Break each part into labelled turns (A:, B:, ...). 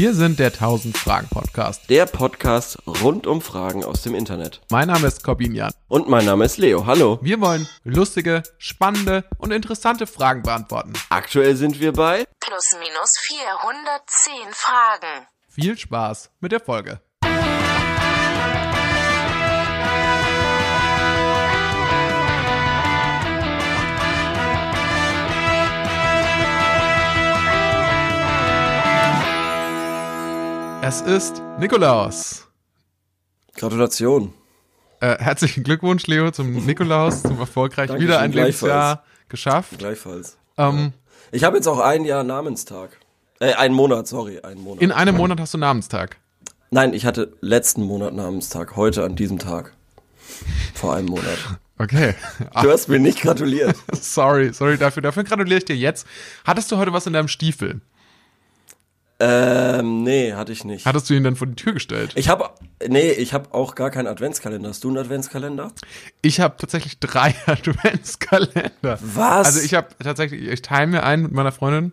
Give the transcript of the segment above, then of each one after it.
A: Wir sind der 1000 Fragen Podcast.
B: Der Podcast rund um Fragen aus dem Internet.
A: Mein Name ist Corbin Jan.
B: Und mein Name ist Leo. Hallo.
A: Wir wollen lustige, spannende und interessante Fragen beantworten.
B: Aktuell sind wir bei
C: Plus minus 410 Fragen.
A: Viel Spaß mit der Folge. Es ist Nikolaus.
B: Gratulation.
A: Äh, herzlichen Glückwunsch, Leo, zum Nikolaus, zum erfolgreich
B: Dankeschön,
A: wieder ein. Lebensjahr geschafft.
B: Gleichfalls.
A: Ähm,
B: Ich habe jetzt auch ein Jahr Namenstag. Äh, einen Monat, sorry, einen Monat.
A: in einem Monat hast du Namenstag.
B: Nein, ich hatte letzten Monat Namenstag. Heute an diesem Tag. Vor einem Monat.
A: Okay.
B: Du hast mir nicht gratuliert.
A: sorry, sorry dafür. Dafür gratuliere ich dir jetzt. Hattest du heute was in deinem Stiefel?
B: Ähm, nee, hatte ich nicht.
A: Hattest du ihn dann vor die Tür gestellt?
B: Ich habe, nee, ich habe auch gar keinen Adventskalender. Hast du einen Adventskalender?
A: Ich habe tatsächlich drei Adventskalender.
B: Was?
A: Also ich habe tatsächlich, ich teile mir einen mit meiner Freundin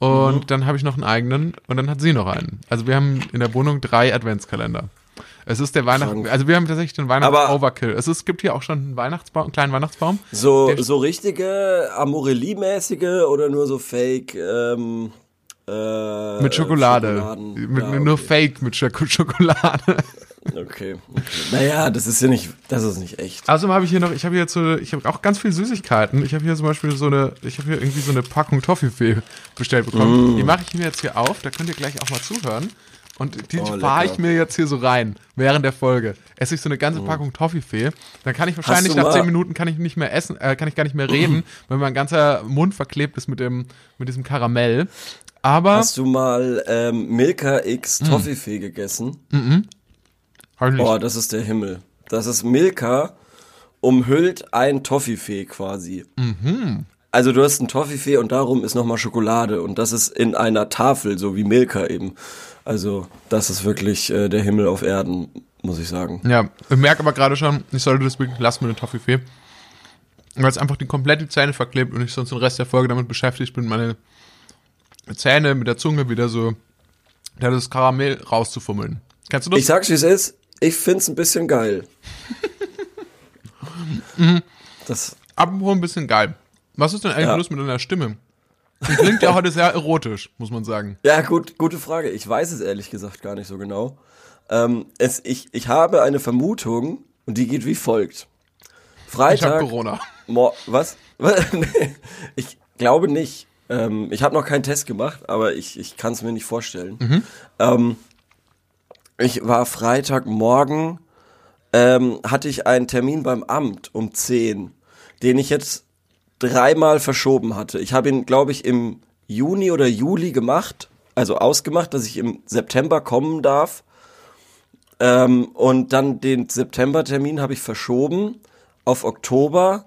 A: und
B: Mhm.
A: dann habe ich noch einen eigenen und dann hat sie noch einen. Also wir haben in der Wohnung drei Adventskalender. Es ist der Weihnachten, also wir haben tatsächlich den Weihnachts-Overkill. Es, ist, gibt hier auch schon einen Weihnachtsbaum, einen kleinen Weihnachtsbaum.
B: So,
A: Der-
B: so richtige Amorelie-mäßige oder nur so Fake, ähm, äh,
A: Mit Schokolade. Mit,
B: Ja,
A: mit Nur
B: okay.
A: Fake mit Schoko- Schokolade.
B: Okay, okay. Naja, das ist ja nicht, das ist nicht echt.
A: Außerdem habe ich hier noch, ich habe hier so, ich habe auch ganz viel Süßigkeiten. Ich habe hier zum Beispiel so eine, ich habe hier irgendwie so eine Packung Toffifee bestellt bekommen.
B: Mm.
A: Die mache ich mir jetzt hier auf, da könnt ihr gleich auch mal zuhören. Und die
B: Oh,
A: fahre ich mir jetzt hier so rein, während der Folge. Esse ich so eine ganze Packung Toffifee. Dann kann ich wahrscheinlich
B: Mm.
A: nach zehn Minuten kann ich nicht mehr essen, äh, kann ich gar nicht mehr reden, weil mein ganzer Mund verklebt ist mit dem, mit diesem Karamell. Aber,
B: Hast du mal ähm, Milka X
A: Mm.
B: Toffifee gegessen?
A: ich nicht.
B: Boah, das ist der Himmel. Das ist Milka umhüllt ein Toffifee quasi.
A: Mhm.
B: Also du hast ein Toffifee und darum ist nochmal Schokolade und das ist in einer Tafel, so wie Milka eben. Also das ist wirklich äh, der Himmel auf Erden, muss ich sagen.
A: Ja, ich merke aber gerade schon, ich sollte das wirklich lassen mit dem Toffifee. Weil es einfach die komplette Zähne verklebt und ich sonst den Rest der Folge damit beschäftigt bin, meine Zähne mit der Zunge wieder so, das Karamell rauszufummeln. Kennst du das?
B: Ich sag's wie es ist, ich find's ein bisschen geil.
A: Mhm.
B: das,
A: Apropos ein bisschen geil. Was ist denn eigentlich
B: Ja.
A: los mit deiner Stimme? Die klingt ja heute sehr erotisch, muss man sagen.
B: ja, gut, gute Frage. Ich weiß es ehrlich gesagt gar nicht so genau. Ähm, es, ich, ich habe eine Vermutung und die geht wie folgt.
A: Ich habe
B: Freitag.
A: Corona.
B: Mo was? Ich glaube nicht. Ähm, ich habe noch keinen Test gemacht, aber ich, ich kann es mir nicht vorstellen. Ähm, ich war Freitagmorgen, ähm, hatte ich einen Termin beim Amt um 10, den ich jetzt dreimal verschoben hatte. Ich habe ihn, glaube ich, im Juni oder Juli gemacht, also ausgemacht, dass ich im September kommen darf. Ähm, und dann den Septembertermin habe ich verschoben auf Oktober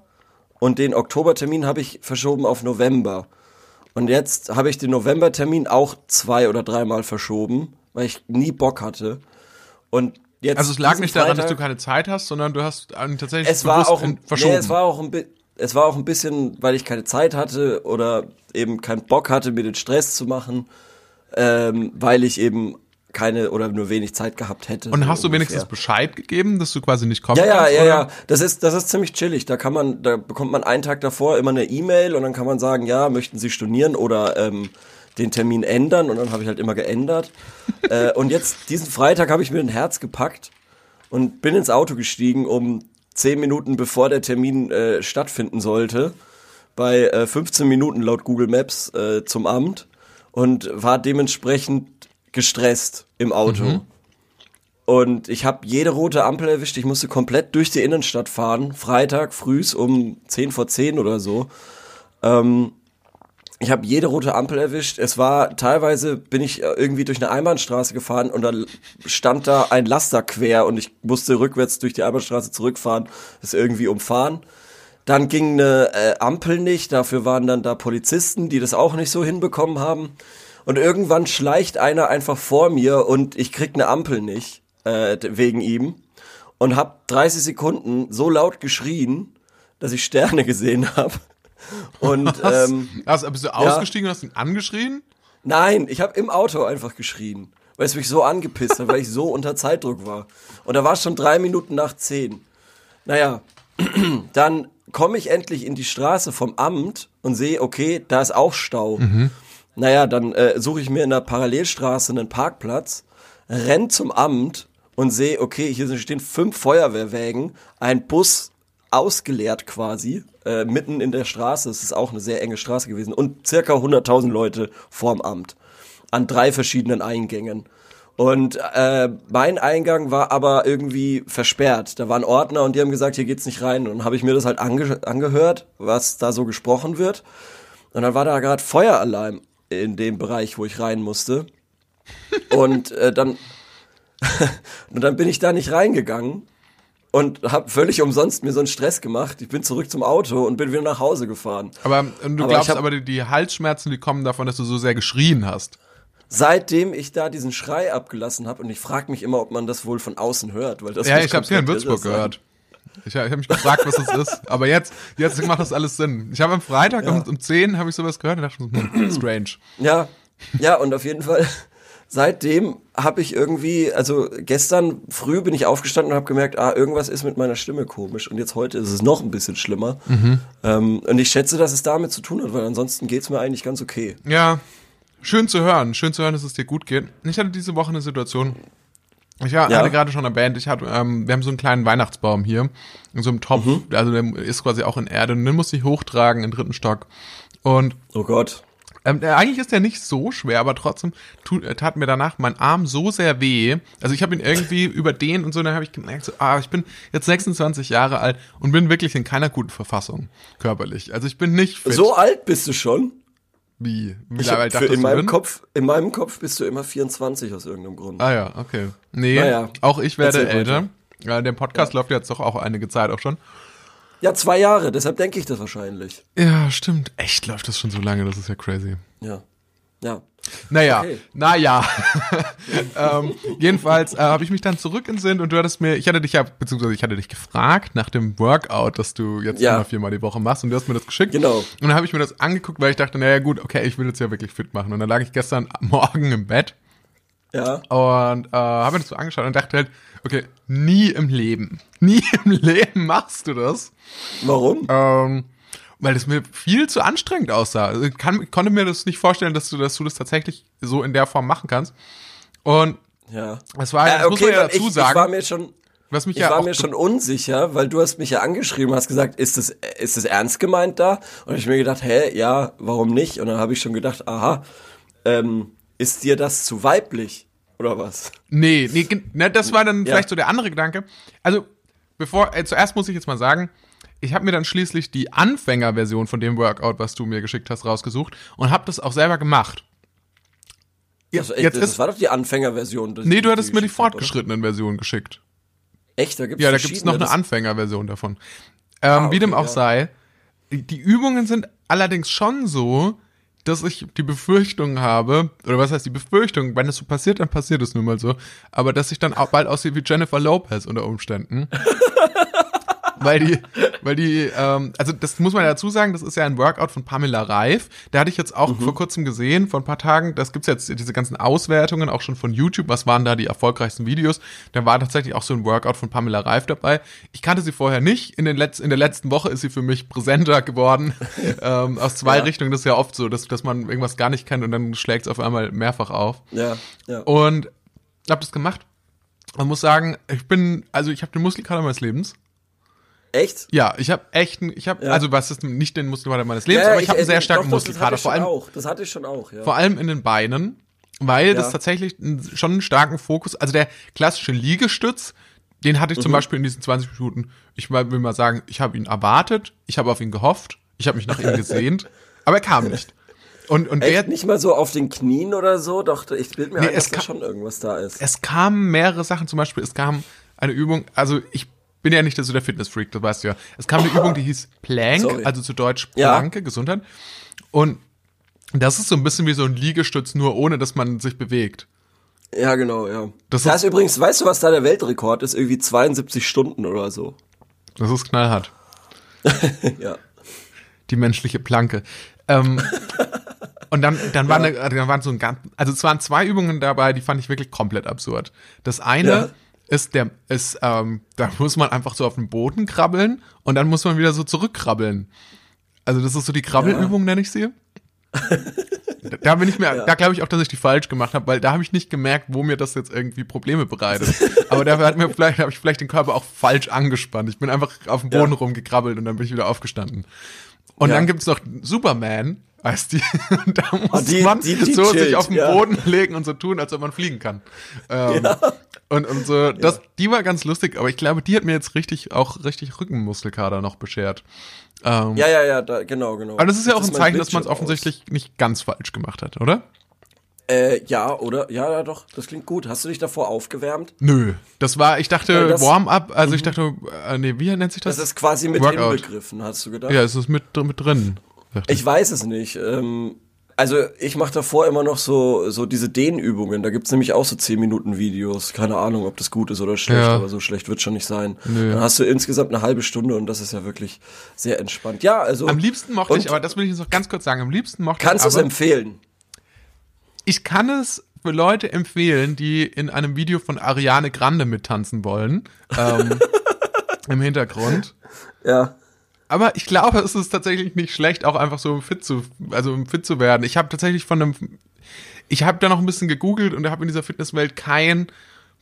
B: und den Oktobertermin habe ich verschoben auf November. Und jetzt habe ich den Novembertermin auch zwei oder dreimal verschoben, weil ich nie Bock hatte. Und jetzt
A: Also es lag nicht daran, dass
B: Freitag-
A: du keine Zeit hast, sondern du hast einen tatsächlich
B: es war auch
A: in-
B: ein,
A: verschoben.
B: Nee, es war auch ein es war auch ein bisschen, weil ich keine Zeit hatte oder eben keinen Bock hatte, mir den Stress zu machen, ähm, weil ich eben keine oder nur wenig Zeit gehabt hätte.
A: und
B: so
A: hast du
B: ungefähr.
A: wenigstens Bescheid gegeben, dass du quasi nicht kommst?
B: Ja, ja, ja,
A: oder?
B: ja. Das ist, das ist ziemlich chillig. Da kann man, da bekommt man einen Tag davor immer eine E-Mail und dann kann man sagen, ja, möchten Sie stornieren oder ähm, den Termin ändern und dann habe ich halt immer geändert. äh, und jetzt diesen Freitag habe ich mir ein Herz gepackt und bin ins Auto gestiegen, um zehn Minuten bevor der Termin äh, stattfinden sollte, bei äh, 15 Minuten laut Google Maps äh, zum Amt und war dementsprechend gestresst im Auto. Und ich habe jede rote Ampel erwischt. Ich musste komplett durch die Innenstadt fahren. Freitag frühs um 10 vor 10 oder so. Ähm, ich habe jede rote Ampel erwischt. Es war teilweise bin ich äh, irgendwie durch eine Einbahnstraße gefahren und dann stand da ein Laster quer und ich musste rückwärts durch die Einbahnstraße zurückfahren, das irgendwie umfahren. Dann ging eine äh, Ampel nicht, dafür waren dann da Polizisten, die das auch nicht so hinbekommen haben. Und irgendwann schleicht einer einfach vor mir und ich krieg eine Ampel nicht äh, wegen ihm und hab 30 Sekunden so laut geschrien, dass ich Sterne gesehen habe. Und
A: Was?
B: ähm,
A: also, bist du ausgestiegen und hast ihn angeschrien?
B: Nein, ich habe im Auto einfach geschrien, weil es mich so angepisst hat, weil ich so unter Zeitdruck war. Und da war es schon drei Minuten nach zehn. Naja, dann komme ich endlich in die Straße vom Amt und sehe, okay, da ist auch Stau. Naja, dann äh, suche ich mir in der Parallelstraße einen Parkplatz, renn zum Amt und sehe, okay, hier stehen fünf Feuerwehrwägen, ein Bus ausgeleert quasi, äh, mitten in der Straße. Es ist auch eine sehr enge Straße gewesen und circa 100.000 Leute vorm Amt an drei verschiedenen Eingängen. Und äh, mein Eingang war aber irgendwie versperrt. Da waren Ordner und die haben gesagt, hier geht's nicht rein. Und dann habe ich mir das halt ange angehört, was da so gesprochen wird. Und dann war da gerade Feueralarm in dem Bereich, wo ich rein musste. Und äh, dann und dann bin ich da nicht reingegangen und habe völlig umsonst mir so einen Stress gemacht. Ich bin zurück zum Auto und bin wieder nach Hause gefahren.
A: Aber ähm, du
B: Aber
A: glaubst aber, die, die Halsschmerzen, die kommen davon, dass du so sehr geschrien hast.
B: Seitdem ich da diesen Schrei abgelassen habe und ich frage mich immer, ob man das wohl von außen hört, weil das
A: Ja, ich hab's hier in Würzburg
B: sein.
A: gehört. Ich, ich habe mich gefragt, was das ist. Aber jetzt, jetzt macht das alles Sinn. Ich habe am Freitag um, um 10 habe ich sowas gehört und dachte, hm, strange.
B: Ja, ja, und auf jeden Fall, seitdem habe ich irgendwie, also gestern früh bin ich aufgestanden und habe gemerkt, ah, irgendwas ist mit meiner Stimme komisch. Und jetzt heute ist es noch ein bisschen schlimmer. Ähm, und ich schätze, dass es damit zu tun hat, weil ansonsten geht's mir eigentlich ganz okay.
A: Ja, schön zu hören. Schön zu hören, dass es dir gut geht. Ich hatte diese Woche eine Situation. Ich
B: Ja.
A: hatte gerade schon erwähnt, ich hatte, ähm, wir haben so einen kleinen Weihnachtsbaum hier in so einem Topf, also der ist quasi auch in Erde und den musste ich hochtragen im dritten Stock. Und
B: Oh Gott.
A: ähm, der, eigentlich ist der nicht so schwer, aber trotzdem tut, äh, tat mir danach mein Arm so sehr weh. Also ich habe ihn irgendwie überdehnt und so, dann habe ich gemerkt, so, ah, ich bin jetzt 26 Jahre alt und bin wirklich in keiner guten Verfassung körperlich. Also ich bin nicht fit.
B: So alt bist du schon?
A: Wie?
B: Ich hab, für, in, meinem? Kopf, in meinem Kopf bist du immer 24 aus irgendeinem Grund.
A: Ah ja, okay. Nee,
B: Naja.
A: auch ich werde älter. Ja, der Podcast läuft jetzt doch auch einige Zeit auch schon.
B: Ja, zwei Jahre, deshalb denke ich das wahrscheinlich.
A: Ja, stimmt. Echt läuft das schon so lange, das ist ja crazy.
B: Ja. Ja.
A: Naja,
B: Okay.
A: naja. ähm, jedenfalls äh, habe ich mich dann zurückentsinnt und du hattest mir, ich hatte dich ja, beziehungsweise ich hatte dich gefragt nach dem Workout, das du jetzt
B: Ja.
A: immer viermal die Woche machst und du hast mir das geschickt.
B: Genau.
A: Und dann habe ich mir das angeguckt, weil ich dachte, naja gut, okay, ich will jetzt ja wirklich fit machen. Und dann lag ich gestern Morgen im Bett
B: Ja.
A: und äh, habe mir das so angeschaut und dachte halt, okay, nie im Leben, nie im Leben machst du das.
B: Warum?
A: Ähm, weil es mir viel zu anstrengend aussah. Also ich kann, konnte mir das nicht vorstellen, dass du, dass du das tatsächlich so in der Form machen kannst. Und
B: Ja.
A: es war,
B: Ja,
A: das muss man ja dazu
B: ich,
A: sagen,
B: ich war mir schon,
A: was mich
B: ich
A: ja
B: war mir schon unsicher, weil du hast mich ja angeschrieben, hast gesagt, ist das, ist das ernst gemeint da? Und ich mir gedacht, hä, ja, warum nicht? Und dann habe ich schon gedacht, aha, ähm, ist dir das zu weiblich oder was?
A: Nee, nee, ne, das war dann
B: Ja.
A: vielleicht so der andere Gedanke. Also, bevor, äh, zuerst muss ich jetzt mal sagen, ich habe mir dann schließlich die Anfängerversion von dem Workout, was du mir geschickt hast, rausgesucht und habe das auch selber gemacht.
B: Also, echt,
A: jetzt
B: das
A: ist-
B: war doch die Anfängerversion.
A: Nee, du hattest mir die fortgeschrittenen Version geschickt.
B: Echt, da gibt's
A: Ja, da gibt's noch eine Anfängerversion davon. Ähm,
B: Ah,
A: wie dem
B: okay,
A: auch
B: ja.
A: sei, die die Übungen sind allerdings schon so, dass ich die Befürchtung habe, oder was heißt die Befürchtung, wenn es so passiert, dann passiert es nun mal so, aber dass ich dann auch bald aussehe wie Jennifer Lopez unter Umständen. weil die, weil die, ähm, also das muss man ja dazu sagen, das ist ja ein Workout von Pamela Reif. Da hatte ich jetzt auch vor kurzem gesehen, vor ein paar Tagen, das gibt's jetzt diese ganzen Auswertungen auch schon von YouTube, was waren da die erfolgreichsten Videos. Da war tatsächlich auch so ein Workout von Pamela Reif dabei. Ich kannte sie vorher nicht. In, den Letz-, in der letzten Woche ist sie für mich präsenter geworden. ähm, aus zwei
B: Ja.
A: Richtungen, das ist ja oft so, dass, dass man irgendwas gar nicht kennt und dann schlägt's auf einmal mehrfach auf.
B: Ja, ja.
A: Und hab das gemacht. Man muss sagen, ich bin, also ich habe den Muskelkater meines Lebens.
B: Echt?
A: Ja, ich habe echt, einen- ich habe,
B: Ja.
A: also was ist nicht den Muskelkater meines Lebens,
B: ja,
A: aber ich habe einen
B: äh,
A: sehr starken
B: doch, doch, das
A: Muskelkater,
B: hatte ich
A: vor
B: schon
A: allem,
B: auch. Das hatte ich schon auch, ja.
A: vor allem in den Beinen, weil das
B: Ja.
A: tatsächlich einen- schon einen starken Fokus, also der klassische Liegestütz, den hatte ich
B: Mhm.
A: zum Beispiel in diesen 20 Minuten, ich will mal sagen, ich habe ihn erwartet, ich habe auf ihn gehofft, ich habe mich nach ihm gesehnt, aber er kam nicht. Und, und der,
B: Echt nicht mal so auf den Knien oder so? Doch, ich bild mir
A: Nee,
B: ein,
A: es
B: dass da
A: kann-
B: schon irgendwas da ist.
A: es kamen mehrere Sachen, zum Beispiel, es kam eine Übung, also ich bin ja nicht so der Fitnessfreak, das weißt du ja. Es kam eine Übung, die hieß Plank,
B: Sorry.
A: also zu Deutsch
B: Ja.
A: Planke, Gesundheit. Und das ist so ein bisschen wie so ein Liegestütz, nur ohne, dass man sich bewegt.
B: Ja, genau, ja.
A: Das
B: Das,
A: ist-
B: ist übrigens, weißt du, was da der Weltrekord ist? Irgendwie 72 Stunden oder so.
A: Das ist knallhart.
B: ja.
A: Die menschliche Planke. Ähm, Und dann, dann, war eine, dann waren so ein ganz, also es waren zwei Übungen dabei, die fand ich wirklich komplett absurd. Das eine
B: Ja.
A: Ist der, ist, ähm, da muss man einfach so auf den Boden krabbeln und dann muss man wieder so zurückkrabbeln. Also das ist so die Krabbelübung, nenne ich sie. Da- bin ich mir, da glaube ich auch, dass ich die falsch gemacht habe, weil da habe ich nicht gemerkt, wo mir das jetzt irgendwie Probleme bereitet. Aber dafür hat mir vielleicht, habe ich vielleicht den Körper auch falsch angespannt. Ich bin einfach auf dem Boden
B: Ja.
A: rumgekrabbelt und dann bin ich wieder aufgestanden. Und
B: Ja.
A: dann gibt's noch Superman, heißt die. Da muss
B: die-
A: man
B: die- die
A: so sich
B: chillt,
A: auf den
B: ja.
A: Boden legen und so tun, als ob man fliegen kann. Ähm, Und, und so, das, die war ganz lustig, aber ich glaube, die hat mir jetzt richtig, auch richtig Rückenmuskelkater noch beschert. Ähm,
B: Ja, ja, ja, da, genau, genau.
A: aber das ist ja auch ein Zeichen, dass man es offensichtlich nicht ganz falsch gemacht hat, oder?
B: aus. Äh, ja, oder? Ja, ja, doch, das klingt gut. Hast du dich davor aufgewärmt?
A: Nö. Das war, ich dachte,
B: das-
A: Warm-up, also ich dachte, äh, nee, wie nennt sich das?
B: Das ist quasi mit
A: Workout.
B: inbegriffen, hast du gedacht?
A: ja, es ist mit, mit drin.
B: Ich weiß es nicht. Ähm, also ich mache davor immer noch so, so diese Dehnübungen. Da gibt's nämlich auch so 10 Minuten Videos. Keine Ahnung, ob das gut ist oder schlecht,
A: Ja.
B: aber so schlecht wird schon nicht sein.
A: Nö.
B: Dann hast du insgesamt eine halbe Stunde und das ist ja wirklich sehr entspannt. Ja, also
A: Am liebsten mochte ich, aber das will ich jetzt noch ganz kurz sagen, am liebsten mochte
B: kannst du
A: ich
B: es
A: aber,
B: empfehlen?
A: ich kann es für Leute empfehlen, die in einem Video von Ariane Grande mittanzen wollen, ähm, im Hintergrund.
B: Ja.
A: Aber ich glaube, es ist tatsächlich nicht schlecht, auch einfach so fit zu, also fit zu werden. Ich habe tatsächlich von einem, ich habe da noch ein bisschen gegoogelt und habe in dieser Fitnesswelt kein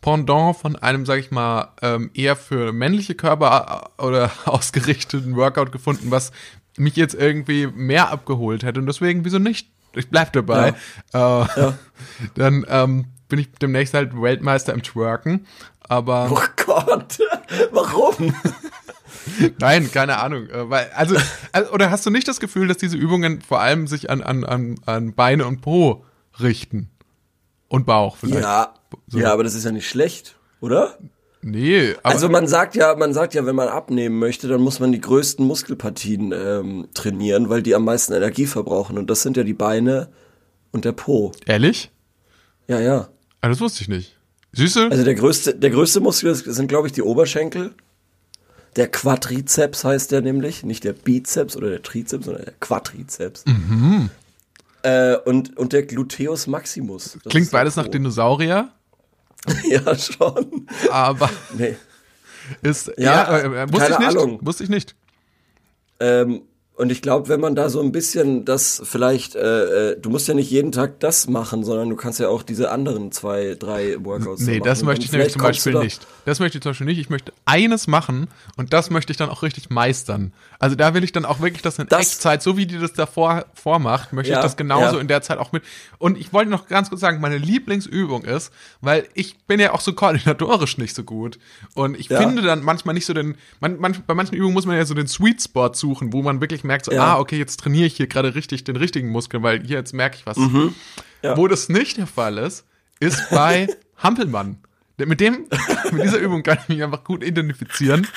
A: Pendant von einem, sag ich mal, ähm, eher für männliche Körper äh, oder ausgerichteten Workout gefunden, was mich jetzt irgendwie mehr abgeholt hätte. Und deswegen, wieso nicht? Ich bleib dabei. Äh, Dann ähm, bin ich demnächst halt Weltmeister im Twerken. Aber
B: Oh Gott, warum?
A: Nein, keine Ahnung. Äh, Weil, also, also, oder hast du nicht das Gefühl, dass diese Übungen vor allem sich an, an, an, an Beine und Po richten? Und Bauch vielleicht?
B: Ja,
A: So.
B: ja, aber das ist ja nicht schlecht, oder?
A: Nee, aber
B: Also man sagt ja, man sagt ja, wenn man abnehmen möchte, dann muss man die größten Muskelpartien ähm, trainieren, weil die am meisten Energie verbrauchen. Und das sind ja die Beine und der Po.
A: ehrlich?
B: Ja, ja.
A: Ah, das wusste ich nicht. Süße?
B: Also der größte, der größte Muskel sind, glaube ich, die Oberschenkel. Der Quadrizeps heißt der nämlich, nicht der Bizeps oder der Trizeps, sondern der Quadrizeps.
A: Mhm.
B: Äh, und, und der Gluteus Maximus. Das
A: Klingt beides nach
B: Po.
A: Dinosaurier,
B: Ja, schon.
A: aber
B: Nee.
A: ist,
B: Ja,
A: ja, äh, wusste ich
B: keine
A: nicht. Wusste ich nicht.
B: Ähm, und ich glaube, wenn man da so ein bisschen das vielleicht, äh, äh, du musst ja nicht jeden Tag das machen, sondern du kannst ja auch diese anderen zwei, drei Workouts
A: Nee,
B: machen.
A: das
B: Und
A: möchte ich nämlich zum Beispiel
B: da-
A: nicht. Das möchte ich zum Beispiel nicht. Ich möchte eines machen und das möchte ich dann auch richtig meistern. Also da will ich dann auch wirklich das in
B: Das-
A: Echtzeit, so wie die das davor vormacht, möchte
B: Ja,
A: ich das genauso
B: ja.
A: in der Zeit auch mit. Und ich wollte noch ganz kurz sagen, meine Lieblingsübung ist, weil ich bin ja auch so koordinatorisch nicht so gut. Und ich
B: Ja.
A: finde dann manchmal nicht so den, man, man, bei manchen Übungen muss man ja so den Sweet Spot suchen, wo man wirklich merkt, so,
B: Ja.
A: ah, okay, jetzt trainiere ich hier gerade richtig den richtigen Muskel, weil hier jetzt merke ich was.
B: Mhm. Ja.
A: Wo das nicht der Fall ist, ist bei Hampelmann. Mit dem, mit dieser Übung kann ich mich einfach gut identifizieren.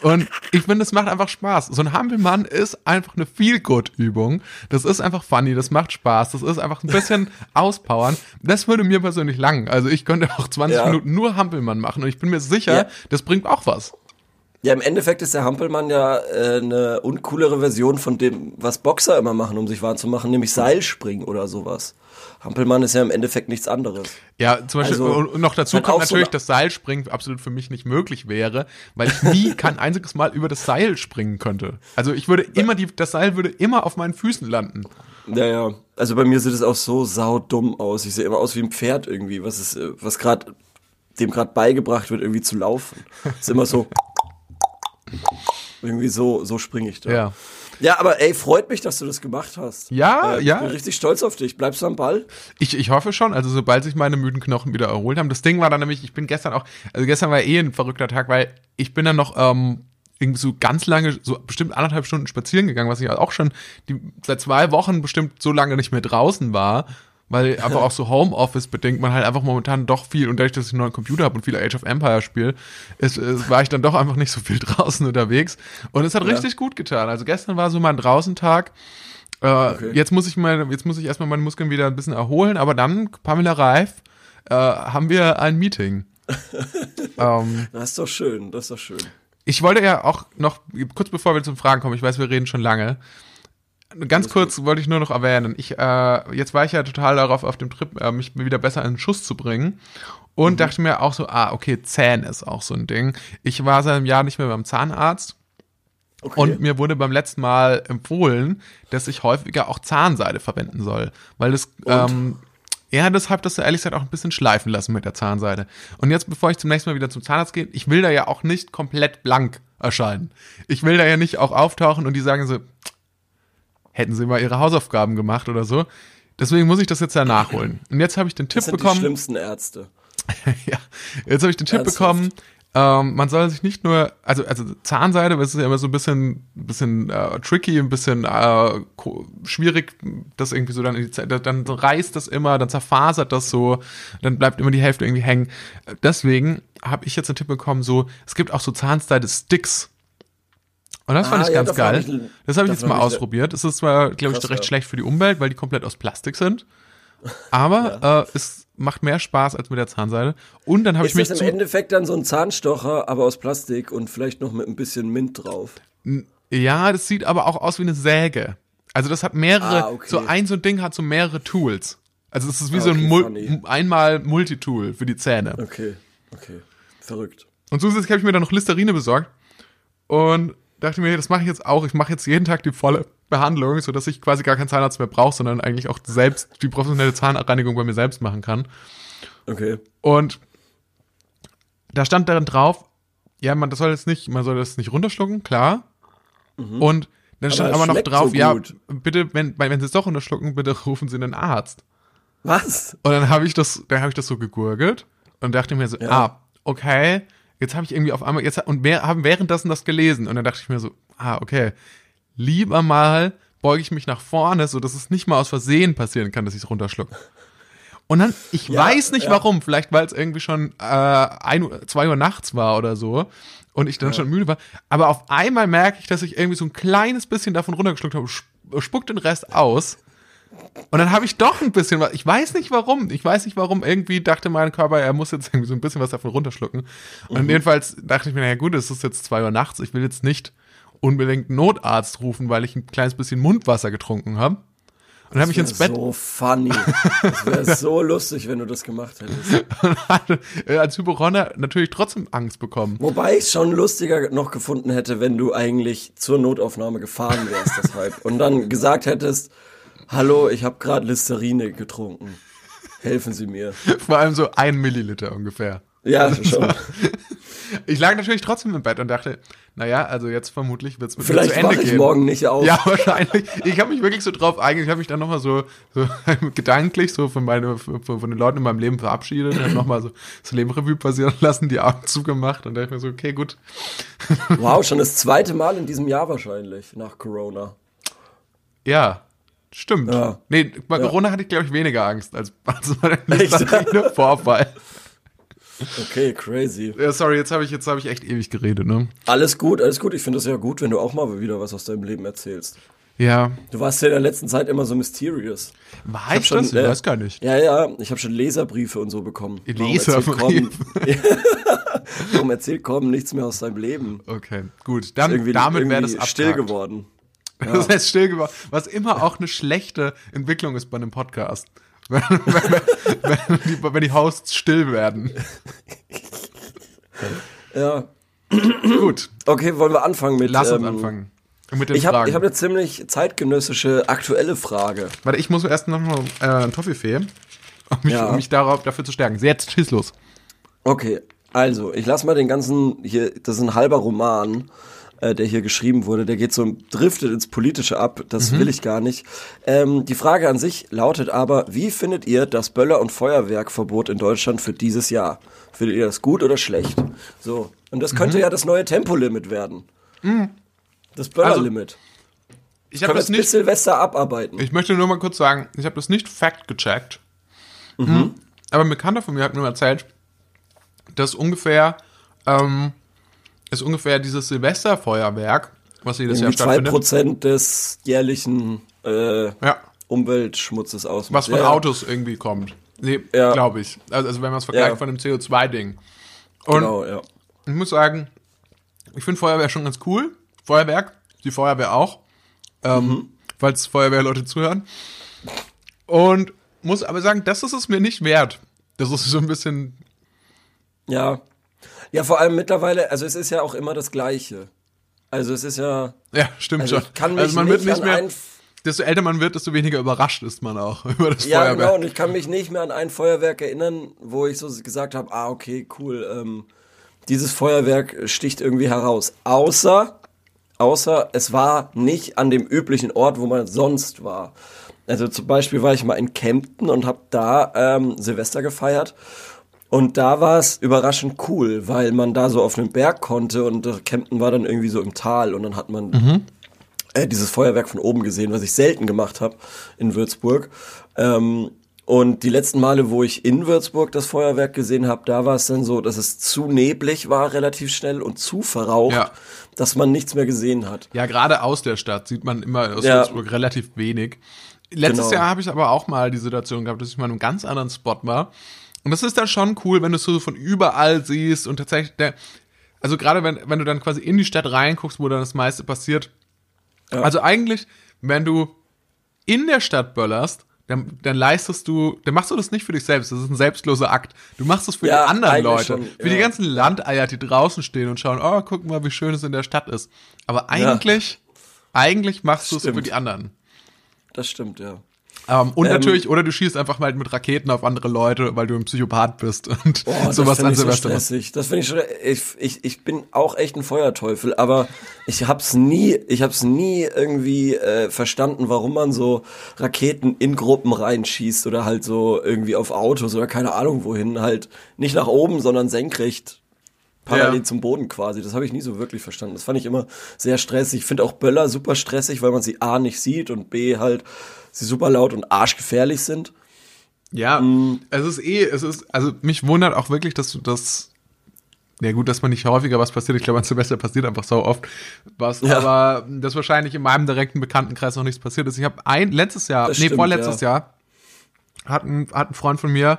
A: Und ich finde, es macht einfach Spaß. So ein Hampelmann ist einfach eine Feel-Good-Übung. Das ist einfach funny, das macht Spaß. Das ist einfach ein bisschen auspowern. Das würde mir persönlich langen. Also ich könnte auch 20
B: Ja.
A: Minuten nur Hampelmann machen und ich bin mir sicher,
B: Ja.
A: das bringt auch was.
B: Ja, im Endeffekt ist der Hampelmann ja äh, eine uncoolere Version von dem, was Boxer immer machen, um sich warm zu machen, nämlich Seilspringen oder sowas. Hampelmann ist ja im Endeffekt nichts anderes.
A: Ja, zum Beispiel,
B: Also,
A: und noch dazu
B: halt
A: kommt
B: so
A: natürlich,
B: eine-
A: dass Seilspringen absolut für mich nicht möglich wäre, weil ich nie kein einziges Mal über das Seil springen könnte. Also ich würde immer, die, das Seil würde immer auf meinen Füßen landen.
B: Ja, ja. Also bei mir sieht es auch so saudumm aus. Ich sehe immer aus wie ein Pferd irgendwie, was ist, äh, was gerade dem gerade beigebracht wird, irgendwie zu laufen. Ist immer so. irgendwie so, so springe ich da.
A: Ja.
B: Ja, aber ey, freut mich, dass du das gemacht hast.
A: Ja,
B: äh,
A: ja.
B: Ich bin richtig stolz auf dich. Bleibst du am Ball?
A: Ich, ich hoffe schon, also sobald sich meine müden Knochen wieder erholt haben. Das Ding war dann nämlich, ich bin gestern auch, also gestern war eh ein verrückter Tag, weil ich bin dann noch ähm, irgendwie so ganz lange, so bestimmt anderthalb Stunden spazieren gegangen, was ich auch schon die, seit zwei Wochen bestimmt so lange nicht mehr draußen war. Weil einfach auch so Homeoffice bedingt man halt einfach momentan doch viel und dadurch, dass ich einen neuen Computer habe und viel Age of Empire spiele, ist, ist, war ich dann doch einfach nicht so viel draußen unterwegs. Und es hat richtig gut getan. Also gestern war so mein Draußentag. Äh, Jetzt muss ich mal, jetzt muss ich erstmal meine Muskeln wieder ein bisschen erholen, aber dann, Pamela Reif, äh, haben wir ein Meeting. ähm,
B: Das ist doch schön, das ist doch schön.
A: ich wollte ja auch noch, kurz bevor wir zum Fragen kommen, ich weiß, wir reden schon lange. Ganz kurz wollte ich nur noch erwähnen. Ich, äh, jetzt war ich ja total darauf auf dem Trip, äh, mich wieder besser in den Schuss zu bringen. Und dachte mir auch so, ah, okay, Zähne ist auch so ein Ding. Ich war seit einem Jahr nicht mehr beim Zahnarzt.
B: Okay.
A: Und mir wurde beim letzten Mal empfohlen, dass ich häufiger auch Zahnseide verwenden soll. Weil das, ähm, ja, deshalb das ehrlich gesagt auch ein bisschen schleifen lassen mit der Zahnseide. Und jetzt, bevor ich zum nächsten Mal wieder zum Zahnarzt gehe, ich will da ja auch nicht komplett blank erscheinen. Ich will da ja nicht auch auftauchen und die sagen so, hätten sie mal ihre Hausaufgaben gemacht oder so. Deswegen muss ich das jetzt ja nachholen. Und jetzt habe ich den Tipp
B: das sind die
A: bekommen.
B: schlimmsten Ärzte.
A: ja, jetzt habe ich den Tipp
B: Ernsthaft?
A: bekommen. Ähm, man soll sich nicht nur, also also Zahnseide, das ist ja immer so ein bisschen, bisschen äh, tricky, ein bisschen äh, schwierig, das irgendwie so dann, in die Zäh- dann reißt das immer, dann zerfasert das so, dann bleibt immer die Hälfte irgendwie hängen. Deswegen habe ich jetzt den Tipp bekommen, so es gibt auch so Zahnseide-Sticks. Und das fand
B: Ah,
A: ich
B: ja,
A: ganz
B: davon
A: geil.
B: hab ich
A: das habe ich jetzt mal ausprobiert. Es ist zwar, glaube ich, recht
B: ja.
A: schlecht für die Umwelt, weil die komplett aus Plastik sind. Aber äh, es macht mehr Spaß als mit der Zahnseide. Und dann habe ich
B: Ist
A: mich
B: das im Endeffekt dann so ein Zahnstocher, aber aus Plastik und vielleicht noch mit ein bisschen Mint drauf?
A: Ja, das sieht aber auch aus wie eine Säge. Also das hat mehrere,
B: Ah, okay.
A: so ein so ein Ding hat so mehrere Tools. Also es ist wie
B: Ah,
A: so ein
B: okay,
A: Mul einmal Multitool für die Zähne.
B: Okay, okay. Verrückt.
A: Und zusätzlich habe ich mir dann noch Listerine besorgt und dachte mir, das mache ich jetzt auch. Ich mache jetzt jeden Tag die volle Behandlung, sodass ich quasi gar keinen Zahnarzt mehr brauche, sondern eigentlich auch selbst die professionelle Zahnreinigung bei mir selbst machen kann.
B: Okay.
A: Und da stand dann drauf, ja, man das soll jetzt nicht, man soll das nicht runterschlucken, klar. Und dann stand aber noch drauf,
B: so
A: ja, bitte, wenn, wenn Sie es doch runterschlucken, bitte rufen Sie einen Arzt.
B: Was?
A: Und dann habe ich das, dann habe ich das so gegurgelt und dachte mir so,
B: Ja.
A: ah, okay, jetzt habe ich irgendwie auf einmal, jetzt und mehr, haben währenddessen das gelesen und dann dachte ich mir so, ah, okay, lieber mal beuge ich mich nach vorne, so dass es nicht mal aus Versehen passieren kann, dass ich es runterschlucke. Und dann, ich
B: Ja,
A: weiß nicht
B: ja.
A: warum, vielleicht weil es irgendwie schon äh, ein, zwei Uhr nachts war oder so und ich dann schon müde war, aber auf einmal merke ich, dass ich irgendwie so ein kleines bisschen davon runtergeschluckt habe, sp- spuck den Rest aus und dann habe ich doch ein bisschen was. Ich weiß nicht warum. Ich weiß nicht warum. Irgendwie dachte mein Körper, er muss jetzt irgendwie so ein bisschen was davon runterschlucken. Und jedenfalls dachte ich mir, naja gut, es ist jetzt zwei Uhr nachts. Ich will jetzt nicht unbedingt Notarzt rufen, weil ich ein kleines bisschen Mundwasser getrunken habe. Und dann habe ich ins Bett
B: So funny. Das wäre so lustig, wenn du das gemacht hättest.
A: und hatte äh, als Hypochonder natürlich trotzdem Angst bekommen.
B: Wobei ich es schon lustiger noch gefunden hätte, wenn du eigentlich zur Notaufnahme gefahren wärst deshalb und dann gesagt hättest, hallo, ich habe gerade Listerine getrunken. Helfen Sie mir.
A: Vor allem so ein Milliliter ungefähr.
B: Ja, schon.
A: Ich lag natürlich trotzdem im Bett und dachte, naja, also jetzt vermutlich wird's mit mir
B: Vielleicht
A: zu Ende
B: ich
A: gehen.
B: morgen nicht auf.
A: Ja, wahrscheinlich. Ich habe mich wirklich so drauf eingegangen. Ich habe mich dann nochmal so, so gedanklich so von, meine, von, von den Leuten in meinem Leben verabschiedet und nochmal so das Lebenrevue passieren lassen, die Augen zugemacht und dachte mir so, okay, gut.
B: Wow, schon das zweite Mal in diesem Jahr wahrscheinlich, nach Corona.
A: Ja, stimmt.
B: Ja.
A: Nee, bei Corona hatte ich, glaube ich, weniger Angst als, als bei dem? Vorfall.
B: Okay, crazy.
A: Ja, sorry, jetzt habe ich, jetzt habe ich echt ewig geredet, ne?
B: Alles gut, alles gut. Ich finde es ja gut, wenn du auch mal wieder was aus deinem Leben erzählst.
A: Ja.
B: Du warst ja in der letzten Zeit immer so mysterious.
A: War
B: hab
A: ich,
B: schon,
A: das? Ich
B: äh,
A: weiß gar nicht.
B: Ja, ja, ich habe schon Leserbriefe und so bekommen.
A: Leserbriefe?
B: Warum erzählt Corbin nichts mehr aus seinem Leben?
A: Okay, gut. Dann, damit wäre das abgehakt.
B: still geworden.
A: Das heißt still geworden. Was immer auch eine schlechte Entwicklung ist bei einem Podcast. Wenn, wenn, wenn, die, wenn die Hosts still werden.
B: Ja.
A: Gut,
B: Okay, wollen wir anfangen mit.
A: lass uns
B: ähm,
A: anfangen. Mit den
B: Ich habe hab eine ziemlich zeitgenössische aktuelle Frage.
A: Warte, ich muss erst noch mal äh, einen Toffifee, um mich,
B: Ja.
A: um mich darauf, dafür zu stärken. Jetzt, schieß los.
B: Okay, also ich lass mal den ganzen hier, das ist ein halber Roman, äh, der hier geschrieben wurde, der geht so driftet ins Politische ab, das will ich gar nicht. Ähm, die Frage an sich lautet aber, wie findet ihr das Böller- und Feuerwerkverbot in Deutschland für dieses Jahr? Findet ihr das gut oder schlecht? So, und das könnte ja das neue Tempolimit werden. Das Böllerlimit.
A: Ich
B: Können
A: habe das
B: das bis
A: nicht.
B: Silvester abarbeiten?
A: Ich möchte nur mal kurz sagen, ich habe das nicht fact gecheckt. Mhm. Aber ein Bekannter von mir hat mir erzählt, dass ungefähr ähm, ist ungefähr dieses Silvesterfeuerwerk, was jedes Jahr stattfindet.
B: 2% des jährlichen äh,
A: Ja,
B: Umweltschmutzes ausmacht.
A: was von
B: Ja.
A: Autos irgendwie kommt. Nee,
B: Ja.
A: glaube ich. Also, also wenn man es vergleicht von dem CO2-Ding. Und
B: Genau, ja.
A: ich muss sagen, ich finde Feuerwehr schon ganz cool. Feuerwerk, die Feuerwehr auch. Ähm,
B: Mhm.
A: falls Feuerwehrleute zuhören. Und muss aber sagen, das ist es mir nicht wert. Das ist so ein bisschen,
B: Ja. Ja, vor allem mittlerweile, also es ist ja auch immer das Gleiche. Also es ist ja,
A: ja, stimmt
B: also
A: schon.
B: kann mich
A: also man
B: nicht,
A: wird nicht mehr, desto älter man wird, desto weniger überrascht ist man auch über das
B: ja
A: Feuerwerk.
B: genau, und ich kann mich nicht mehr an ein Feuerwerk erinnern, wo ich so gesagt habe, ah okay, cool, ähm, dieses Feuerwerk sticht irgendwie heraus. Außer, außer es war nicht an dem üblichen Ort, wo man sonst war. Also zum Beispiel war ich mal in Kempten und habe da ähm, Silvester gefeiert. Und da war es überraschend cool, weil man da so auf einem Berg konnte und Kempten war dann irgendwie so im Tal und dann hat man äh, dieses Feuerwerk von oben gesehen, was ich selten gemacht habe in Würzburg. Ähm, und die letzten Male, wo ich in Würzburg das Feuerwerk gesehen habe, da war es dann so, dass es zu neblig war relativ schnell und zu verraucht,
A: Ja.
B: dass man nichts mehr gesehen hat.
A: Ja, gerade aus der Stadt sieht man immer aus
B: Ja.
A: Würzburg relativ wenig. Letztes
B: Genau.
A: Jahr habe ich aber auch mal die Situation gehabt, dass ich mal in einem ganz anderen Spot war. Und das ist dann schon cool, wenn du es so von überall siehst und tatsächlich der, also gerade wenn, wenn du dann quasi in die Stadt reinguckst, wo dann das meiste passiert. Also eigentlich, wenn du in der Stadt böllerst, dann, dann leistest du, dann machst du das nicht für dich selbst. Das ist ein selbstloser Akt. Du machst es für
B: Ja,
A: die anderen Leute.
B: schon,
A: Für die
B: ja.
A: ganzen Landeier, die draußen stehen und schauen, oh, guck mal, wie schön es in der Stadt ist. Aber eigentlich, eigentlich machst du es für die anderen.
B: Das stimmt, ja.
A: Ähm, und
B: Ähm,
A: natürlich, oder du schießt einfach mal mit Raketen auf andere Leute, weil du ein Psychopath bist und
B: Oh,
A: sowas an
B: so
A: Silvester machst.
B: stressig. Das finde ich schon. Ich, ich, ich bin auch echt ein Feuerteufel, aber ich hab's nie, ich hab's nie irgendwie äh, verstanden, warum man so Raketen in Gruppen reinschießt oder halt so irgendwie auf Autos oder keine Ahnung wohin, halt nicht nach oben, sondern senkrecht parallel
A: Ja.
B: zum Boden quasi. Das habe ich nie so wirklich verstanden. Das fand ich immer sehr stressig. Ich finde auch Böller super stressig, weil man sie A nicht sieht und B halt sie super laut und arschgefährlich sind.
A: Ja,
B: Mm.
A: es ist eh, es ist, also mich wundert auch wirklich, dass du das, ja gut, dass man nicht häufiger was passiert. Ich glaube, an Silvester passiert einfach so oft was,
B: Ja.
A: aber dass wahrscheinlich in meinem direkten Bekanntenkreis noch nichts passiert ist. Ich habe ein, letztes Jahr,
B: Das
A: nee,
B: stimmt,
A: vorletztes
B: ja.
A: Jahr, hat ein, hat ein Freund von mir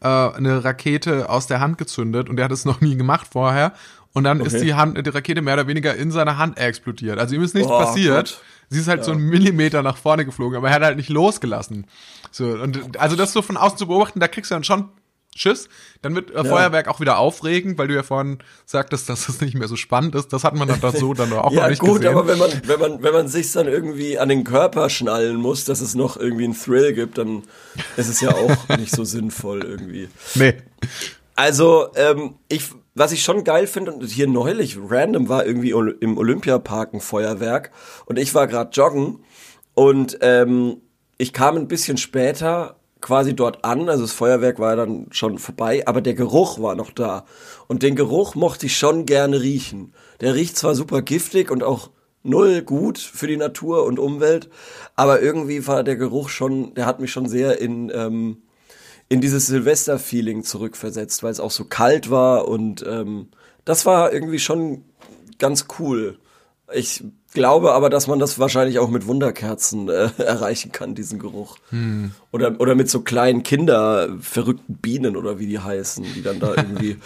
A: äh, eine Rakete aus der Hand gezündet und der hat es noch nie gemacht vorher. Und dann ist
B: Okay.
A: die Hand, die Rakete mehr oder weniger in seiner Hand explodiert. Also ihm ist nichts
B: Oh,
A: passiert.
B: Gott.
A: Sie ist halt so einen Millimeter nach vorne geflogen, aber er hat halt nicht losgelassen. So, und also das so von außen zu beobachten, da kriegst du dann schon Schiss. Dann wird äh, Feuerwerk auch wieder aufregend, weil du ja vorhin sagtest, dass das nicht mehr so spannend ist. Das hat man dann doch so dann auch noch
B: Ja
A: nicht
B: gut,
A: gesehen.
B: aber wenn man, wenn man, wenn man sich dann irgendwie an den Körper schnallen muss, dass es noch irgendwie einen Thrill gibt, dann ist es ja auch nicht so sinnvoll irgendwie.
A: nee.
B: Also, ähm, ich, was ich schon geil finde, und hier neulich random war irgendwie im Olympiapark ein Feuerwerk und ich war gerade joggen und ähm, ich kam ein bisschen später quasi dort an, also das Feuerwerk war dann schon vorbei, aber der Geruch war noch da und den Geruch mochte ich schon gerne riechen. Der riecht zwar super giftig und auch null gut für die Natur und Umwelt, aber irgendwie war der Geruch schon, der hat mich schon sehr in ähm, in dieses Silvester-Feeling zurückversetzt, weil es auch so kalt war und ähm, das war irgendwie schon ganz cool. Ich glaube aber, dass man das wahrscheinlich auch mit Wunderkerzen äh, erreichen kann, diesen Geruch. Oder, oder mit so kleinen Kinder, verrückten Bienen oder wie die heißen, die dann da irgendwie,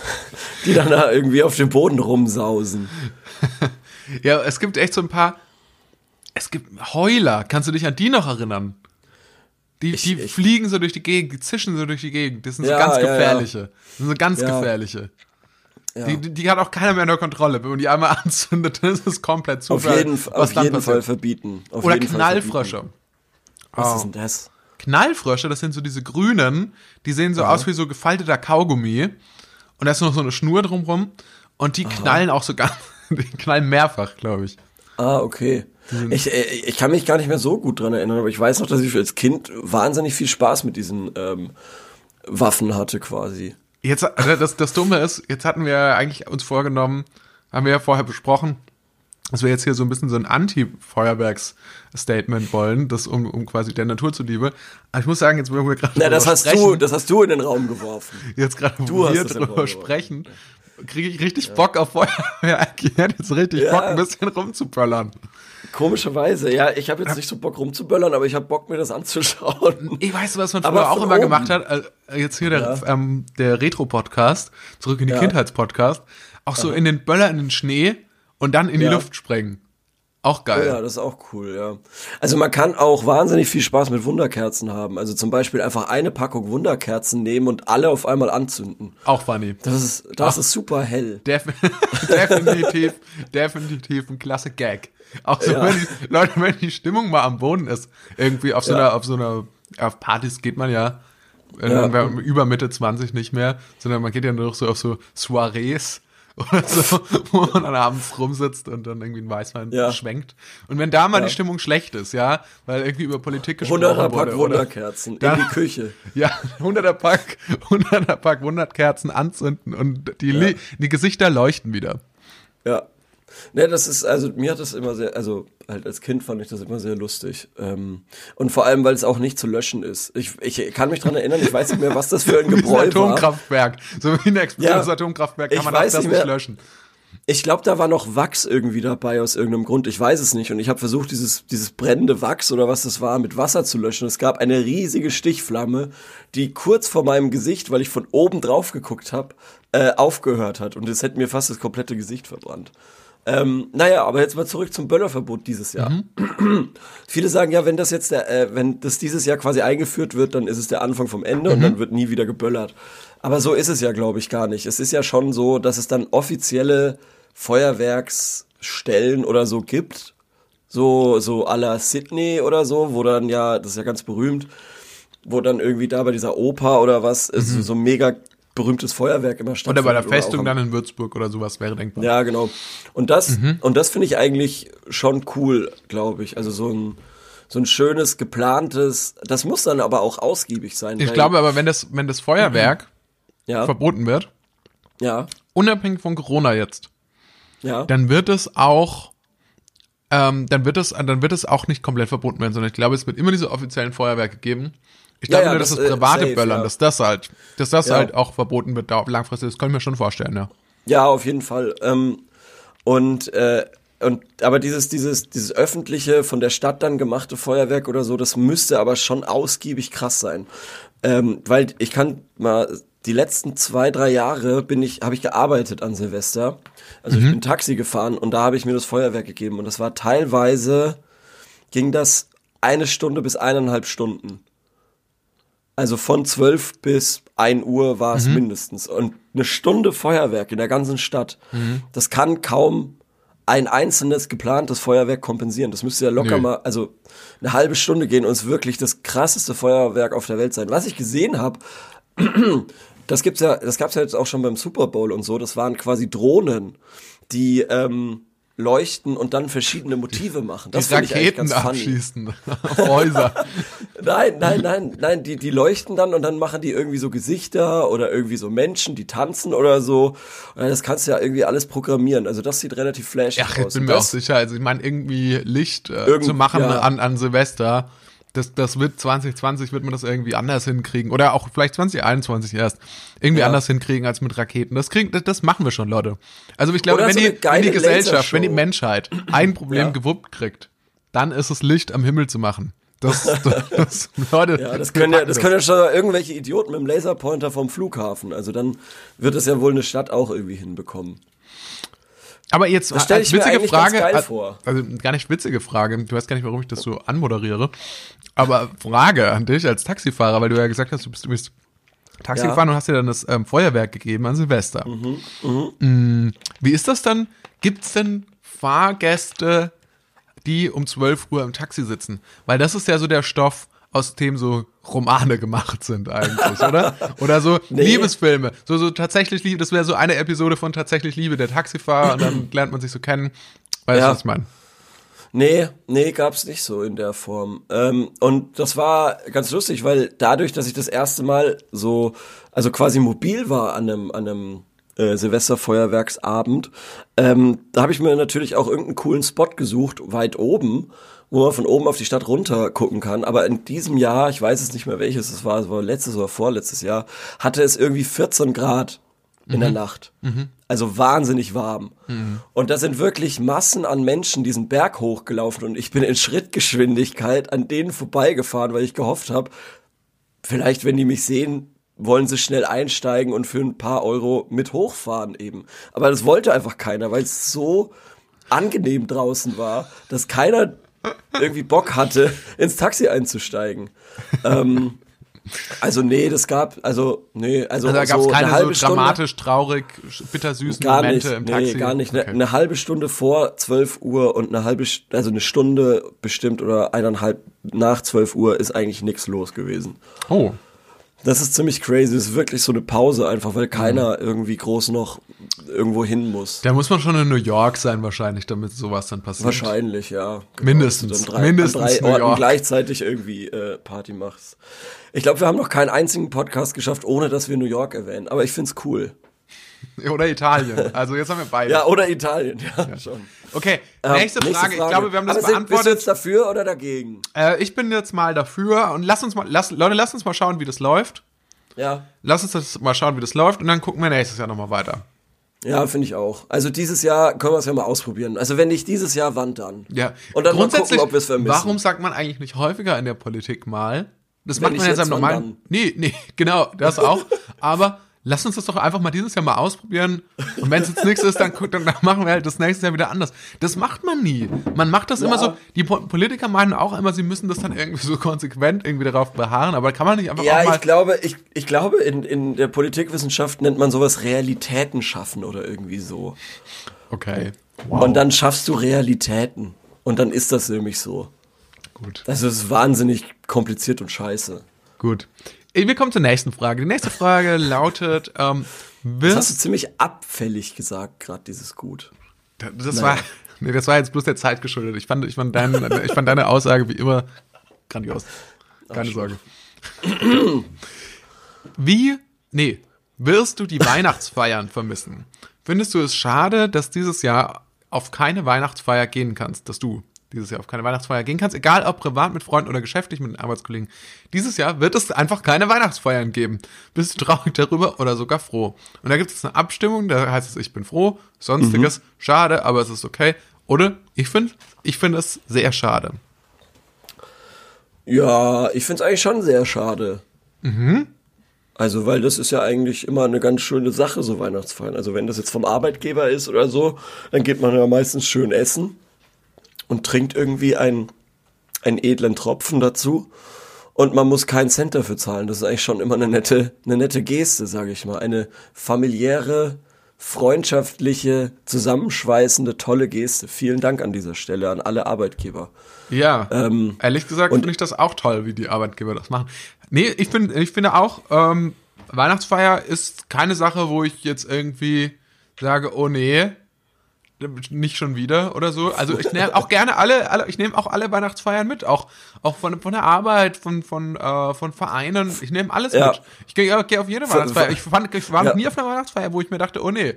B: die dann da irgendwie auf dem Boden rumsausen.
A: Ja, es gibt echt so ein paar. Es gibt Heuler. Kannst du dich an die noch erinnern? Die,
B: Ich-
A: die
B: ich-
A: fliegen so durch die Gegend, die zischen so durch die Gegend. Das sind
B: Ja,
A: so ganz
B: ja, ja.
A: gefährliche. Das sind so ganz
B: Ja.
A: gefährliche.
B: Ja.
A: Die, die, hat auch keiner mehr unter Kontrolle. Wenn man die einmal anzündet, dann ist es komplett
B: auf
A: Zufall,
B: jeden, auf jeden Fall verbieten. Auf
A: Oder Knallfrösche.
B: verbieten. Was
A: Oh.
B: ist denn das?
A: Knallfrösche, das sind so diese grünen, die sehen so aus wie so gefalteter Kaugummi. Und da ist noch so eine Schnur drumrum. Und die knallen auch so ganz, die knallen mehrfach, glaube ich.
B: Ah, okay. Ich, äh, ich kann mich gar nicht mehr so gut dran erinnern, aber ich weiß noch, dass ich als Kind wahnsinnig viel Spaß mit diesen ähm, Waffen hatte quasi.
A: Jetzt, also das, das Dumme ist, jetzt hatten wir eigentlich uns vorgenommen, haben wir ja vorher besprochen, dass wir jetzt hier so ein bisschen so ein Anti-Feuerwerks-Statement wollen, das um, um quasi der Natur zuliebe. Aber ich muss sagen, jetzt, wo wir gerade
B: Na, das hast
A: sprechen,
B: du, das hast du in den Raum geworfen.
A: jetzt gerade, wo wir drüber sprechen, kriege ich richtig Bock auf Feuerwerk. Ich hätte jetzt richtig
B: Ja.
A: Bock, ein bisschen rumzuböllern.
B: Komischerweise, ja, ich habe jetzt nicht so Bock rumzuböllern, aber ich habe Bock mir das anzuschauen.
A: Ich weiß, was man
B: Aber
A: früher auch immer
B: oben.
A: gemacht hat. Also jetzt hier der, ähm, der Retro-Podcast, zurück in die
B: Ja.
A: Kindheitspodcast. Auch so in den Böller in den Schnee und dann in die
B: Ja.
A: Luft sprengen. Auch geil.
B: Ja, das ist auch cool, ja. Also man kann auch wahnsinnig viel Spaß mit Wunderkerzen haben. Also zum Beispiel einfach eine Packung Wunderkerzen nehmen und alle auf einmal anzünden.
A: Auch funny.
B: Das ist, das ist super hell.
A: Def definitiv, definitiv ein klasse Gag. Auch so,
B: Ja.
A: wenn die, Leute, wenn die Stimmung mal am Boden ist, irgendwie auf so
B: Ja.
A: einer, auf so einer, auf Partys geht man ja, äh,
B: Ja.
A: über Mitte 20 nicht mehr, sondern man geht ja nur noch so auf so Soirees oder so, wo man dann abends rumsitzt und dann irgendwie einen Weißwein
B: Ja.
A: schwenkt. Und wenn da mal
B: Ja.
A: die Stimmung schlecht ist, ja, weil irgendwie über Politik gesprochen
B: 100er Pack
A: wurde, oder,
B: Wunderkerzen
A: Da-
B: in die Küche.
A: ja, 100er Pack, 100er Pack, 100 Kerzen anzünden und die, Li- die Gesichter leuchten wieder.
B: Ja. Ne, das ist, also mir hat das immer sehr, also halt als Kind fand ich das immer sehr lustig. Ähm, und vor allem, weil es auch nicht zu löschen ist. Ich, ich kann mich dran erinnern, ich weiß nicht mehr, was das für ein
A: Wie ein
B: Gebräu war.
A: Atomkraftwerk. So wie ein explosives
B: Ja.
A: Atomkraftwerk kann man das
B: nicht
A: nicht löschen.
B: Ich glaube, da war noch Wachs irgendwie dabei aus irgendeinem Grund. Ich weiß es nicht. Und ich habe versucht, dieses, dieses brennende Wachs oder was das war, mit Wasser zu löschen. Es gab eine riesige Stichflamme, die kurz vor meinem Gesicht, weil ich von oben drauf geguckt habe, äh, aufgehört hat. Und es hätte mir fast das komplette Gesicht verbrannt. Ähm, naja, aber jetzt mal zurück zum Böllerverbot dieses Jahr. Viele sagen ja, wenn das jetzt der, äh, wenn das dieses Jahr quasi eingeführt wird, dann ist es der Anfang vom Ende und dann wird nie wieder geböllert. Aber so ist es ja, glaube ich, gar nicht. Es ist ja schon so, dass es dann offizielle Feuerwerksstellen oder so gibt. So, so à la Sydney oder so, wo dann ja, das ist ja ganz berühmt, wo dann irgendwie da bei dieser Oper oder was, äh, so, mega berühmtes Feuerwerk immer
A: Oder
B: stattfindet.
A: bei der Festung dann in Würzburg oder sowas wäre denkbar.
B: ja, genau. Und das,
A: Mhm.
B: und das finde ich eigentlich schon cool, glaube ich. Also so ein, so ein schönes, geplantes, das muss dann aber auch ausgiebig sein.
A: Ich glaube aber, wenn das, wenn das Feuerwerk
B: ja,
A: verboten wird,
B: ja,
A: unabhängig von Corona jetzt,
B: ja,
A: dann wird es auch, ähm, dann wird es, dann wird es auch nicht komplett verboten werden, sondern ich glaube, es wird immer diese offiziellen Feuerwerke geben. Ich glaube
B: ja,
A: nur, dass
B: das,
A: das,
B: äh,
A: private
B: safe,
A: Böllern,
B: ja.
A: dass das halt, dass das
B: Ja.
A: halt auch verboten wird, langfristig, das kann ich mir schon vorstellen, ja.
B: ja, auf jeden Fall. Ähm, und, äh, und, aber dieses, dieses, dieses öffentliche, von der Stadt dann gemachte Feuerwerk oder so, das müsste aber schon ausgiebig krass sein. Ähm, weil ich kann mal, die letzten zwei, drei Jahre bin ich, habe ich gearbeitet an Silvester. Also ich bin Taxi gefahren und da habe ich mir das Feuerwerk gegeben und das war teilweise, ging das eine Stunde bis eineinhalb Stunden. Also von 12 bis 1 Uhr war es mindestens. Und eine Stunde Feuerwerk in der ganzen Stadt, das kann kaum ein einzelnes geplantes Feuerwerk kompensieren. Das müsste ja locker
A: Nö.
B: mal, also eine halbe Stunde gehen und es wirklich das krasseste Feuerwerk auf der Welt sein. Was ich gesehen habe, das gibt's ja, das gab's ja jetzt auch schon beim Super Bowl und so. Das waren quasi Drohnen, die ähm, leuchten und dann verschiedene Motive machen. Das
A: die
B: ich
A: Raketen abschießen auf Häuser.
B: Nein, nein, nein, nein, die, die leuchten dann und dann machen die irgendwie so Gesichter oder irgendwie so Menschen, die tanzen oder so. Und das kannst du ja irgendwie alles programmieren. Also das sieht relativ flashig
A: Ach, ich
B: aus.
A: bin
B: Und
A: mir auch sicher. Also ich meine, irgendwie Licht äh,
B: Irgend-
A: zu machen
B: ja.
A: an, an Silvester, das, das wird 2020 wird man das irgendwie anders hinkriegen. Oder auch vielleicht 2021 erst. Irgendwie
B: Ja.
A: anders hinkriegen als mit Raketen. Das kriegen, das, das machen wir schon, Leute. Also ich glaube, wenn,
B: so
A: die, wenn die Gesellschaft, wenn die Menschheit ein Problem
B: Ja.
A: gewuppt kriegt, dann ist es Licht am Himmel zu machen. Das, das, das Leute.
B: ja, das können ja, das können ja schon irgendwelche Idioten mit dem Laserpointer vom Flughafen. Also dann wird es ja wohl eine Stadt auch irgendwie hinbekommen.
A: Aber jetzt
B: Das
A: als witzige Frage,
B: geil
A: als-
B: vor.
A: also gar nicht witzige Frage, du weißt gar nicht, warum ich das so anmoderiere, aber Frage an dich als Taxifahrer, weil du ja gesagt hast, du bist, du bist Taxi
B: Ja.
A: gefahren und hast dir dann das ähm, Feuerwerk gegeben an Silvester. Mm, Wie ist das dann? Gibt's denn Fahrgäste, die um 12 Uhr im Taxi sitzen? Weil das ist ja so der Stoff, aus dem so Romane gemacht sind eigentlich, oder? Oder so
B: Nee.
A: Liebesfilme. So, so tatsächlich Liebe, das wäre so eine Episode von tatsächlich Liebe, der Taxifahrer und dann lernt man sich so kennen. Weißt du,
B: Ja.
A: was ich meine?
B: Nee, nee, gab's nicht so in der Form. Ähm, und das war ganz lustig, weil dadurch, dass ich das erste Mal so, also quasi mobil war an einem, an einem äh, Silvesterfeuerwerksabend, ähm, da habe ich mir natürlich auch irgendeinen coolen Spot gesucht, weit oben, wo man von oben auf die Stadt runter gucken kann. Aber in diesem Jahr, ich weiß es nicht mehr welches es war, es war letztes oder vorletztes Jahr, hatte es irgendwie 14 Grad in der Nacht. Also wahnsinnig warm. Und da sind wirklich Massen an Menschen diesen Berg hochgelaufen und ich bin in Schrittgeschwindigkeit an denen vorbeigefahren, weil ich gehofft habe, vielleicht, wenn die mich sehen, wollen sie schnell einsteigen und für ein paar Euro mit hochfahren eben. Aber das wollte einfach keiner, weil es so angenehm draußen war, dass keiner irgendwie Bock hatte, ins Taxi einzusteigen. Ähm, also nee, das gab, also nee, also,
A: Also da gab es
B: so
A: keine
B: eine
A: so
B: halbe Stunde,
A: dramatisch, traurig, bittersüßen
B: gar
A: Momente
B: nicht,
A: im
B: nee,
A: Taxi.
B: gar nicht. Ne,
A: Okay.
B: Eine halbe Stunde vor 12 Uhr und eine halbe, also eine Stunde bestimmt oder eineinhalb nach 12 Uhr ist eigentlich nichts los gewesen.
A: Oh,
B: Das ist ziemlich crazy. Das ist wirklich so eine Pause einfach, weil
A: Mhm.
B: keiner irgendwie groß noch irgendwo hin muss.
A: da muss man schon in New York sein wahrscheinlich, damit sowas dann passiert.
B: Wahrscheinlich, ja. Genau,
A: Mindestens.
B: du dann
A: Mindestens
B: an drei
A: New
B: Orten
A: York.
B: gleichzeitig irgendwie äh, Party machst. Ich glaube, wir haben noch keinen einzigen Podcast geschafft, ohne dass wir New York erwähnen. Aber ich find's cool.
A: Oder Italien. Also jetzt haben wir beide.
B: Ja, oder Italien, ja, schon.
A: Okay,
B: Ähm,
A: nächste, Frage. Ich glaube, wir haben das
B: sind, bist du
A: beantwortet.
B: jetzt dafür oder dagegen?
A: Äh, ich bin jetzt mal dafür und lass uns mal, lass, Leute, lass uns mal schauen, wie das läuft.
B: Ja.
A: Lass uns das mal schauen, wie das läuft und dann gucken wir nächstes Jahr nochmal weiter.
B: Ja, finde ich auch. Also dieses Jahr können wir es ja mal ausprobieren. Also wenn nicht dieses Jahr, wann dann?
A: Ja.
B: Und dann mal gucken, ob wir es vermissen.
A: warum sagt man eigentlich nicht häufiger in der Politik mal? Das
B: Wenn
A: macht man am
B: wann
A: normalen. Nee, nee, genau, das auch. Aber lass uns das doch einfach mal dieses Jahr mal ausprobieren. Und wenn es jetzt nichts ist, dann, dann machen wir halt das nächste Jahr wieder anders. Das macht man nie. Man macht das immer so. Die Po- Politiker meinen auch immer, sie müssen das dann irgendwie so konsequent irgendwie darauf beharren. Aber kann man nicht einfach
B: Ja,
A: auch mal.
B: ich glaube, ich, ich glaube, in, in der Politikwissenschaft nennt man sowas Realitäten schaffen oder irgendwie so.
A: okay.
B: Und dann schaffst du Realitäten. Und dann ist das nämlich so.
A: Gut.
B: Also es ist wahnsinnig kompliziert und scheiße.
A: Gut. Wir kommen zur nächsten Frage. Die nächste Frage lautet: ähm,
B: Das hast du ziemlich abfällig gesagt, gerade dieses Gut.
A: Das war, nee, das war jetzt bloß der Zeit geschuldet. Ich fand, ich fand, dein, ich fand deine Aussage wie immer grandios. Keine Sorge. Wie, nee, wirst du die Weihnachtsfeiern vermissen? Findest du es schade, dass dieses Jahr auf keine Weihnachtsfeier gehen kannst, dass du dieses Jahr auf keine Weihnachtsfeier gehen kannst, egal ob privat mit Freunden oder geschäftlich mit den Arbeitskollegen. Dieses Jahr wird es einfach keine Weihnachtsfeiern geben. Bist du traurig darüber oder sogar froh? Und da gibt es eine Abstimmung, da heißt es, ich bin froh, sonstiges, schade, aber es ist okay. Oder ich finde, ich finde es sehr schade.
B: Ja, ich find's eigentlich schon sehr schade. Also, weil das ist ja eigentlich immer eine ganz schöne Sache, so Weihnachtsfeiern. Also, wenn das jetzt vom Arbeitgeber ist oder so, dann geht man ja meistens schön essen und trinkt irgendwie einen, einen edlen Tropfen dazu. Und man muss keinen Cent dafür zahlen. Das ist eigentlich schon immer eine nette, eine nette Geste, sage ich mal. Eine familiäre, freundschaftliche, zusammenschweißende, tolle Geste. Vielen Dank an dieser Stelle an alle Arbeitgeber.
A: Ja,
B: Ähm,
A: ehrlich gesagt finde ich das auch toll, wie die Arbeitgeber das machen. Nee, ich, find, ich finde auch, ähm, Weihnachtsfeier ist keine Sache, wo ich jetzt irgendwie sage, oh nee, nicht schon wieder oder so. Also ich nehme auch gerne alle, alle ich nehme auch alle Weihnachtsfeiern mit, auch, auch von, von der Arbeit, von, von, äh, von Vereinen. Ich nehme alles
B: Ja.
A: mit. Ich gehe ja, geh auf jede Weihnachtsfeier. Ich, fand, ich war noch
B: Ja.
A: nie auf einer Weihnachtsfeier, wo ich mir dachte, oh nee.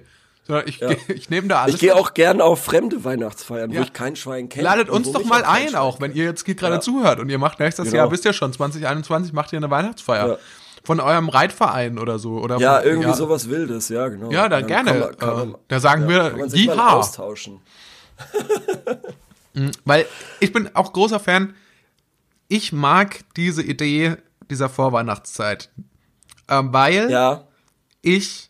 A: Sondern ich, geh, ich nehme da alles
B: Ich gehe auch gern auf fremde Weihnachtsfeiern,
A: Ja.
B: wo ich kein Schwein kenne.
A: Ladet uns doch mal ein, auch wenn ihr jetzt gerade
B: Ja.
A: zuhört und ihr macht nächstes
B: Genau.
A: Jahr, wisst ihr schon, 2021 macht ihr eine Weihnachtsfeier.
B: Ja.
A: Von eurem Reitverein oder so. Oder
B: Ja,
A: von,
B: irgendwie
A: ja.
B: sowas Wildes, ja, genau.
A: Ja, dann gerne.
B: kann man- kann man-
A: Äh, da sagen wir,
B: man sich mal
A: Jiha.
B: austauschen.
A: Weil ich bin auch großer Fan. Ich mag diese Idee dieser Vorweihnachtszeit. Ähm, weil
B: Ja,
A: ich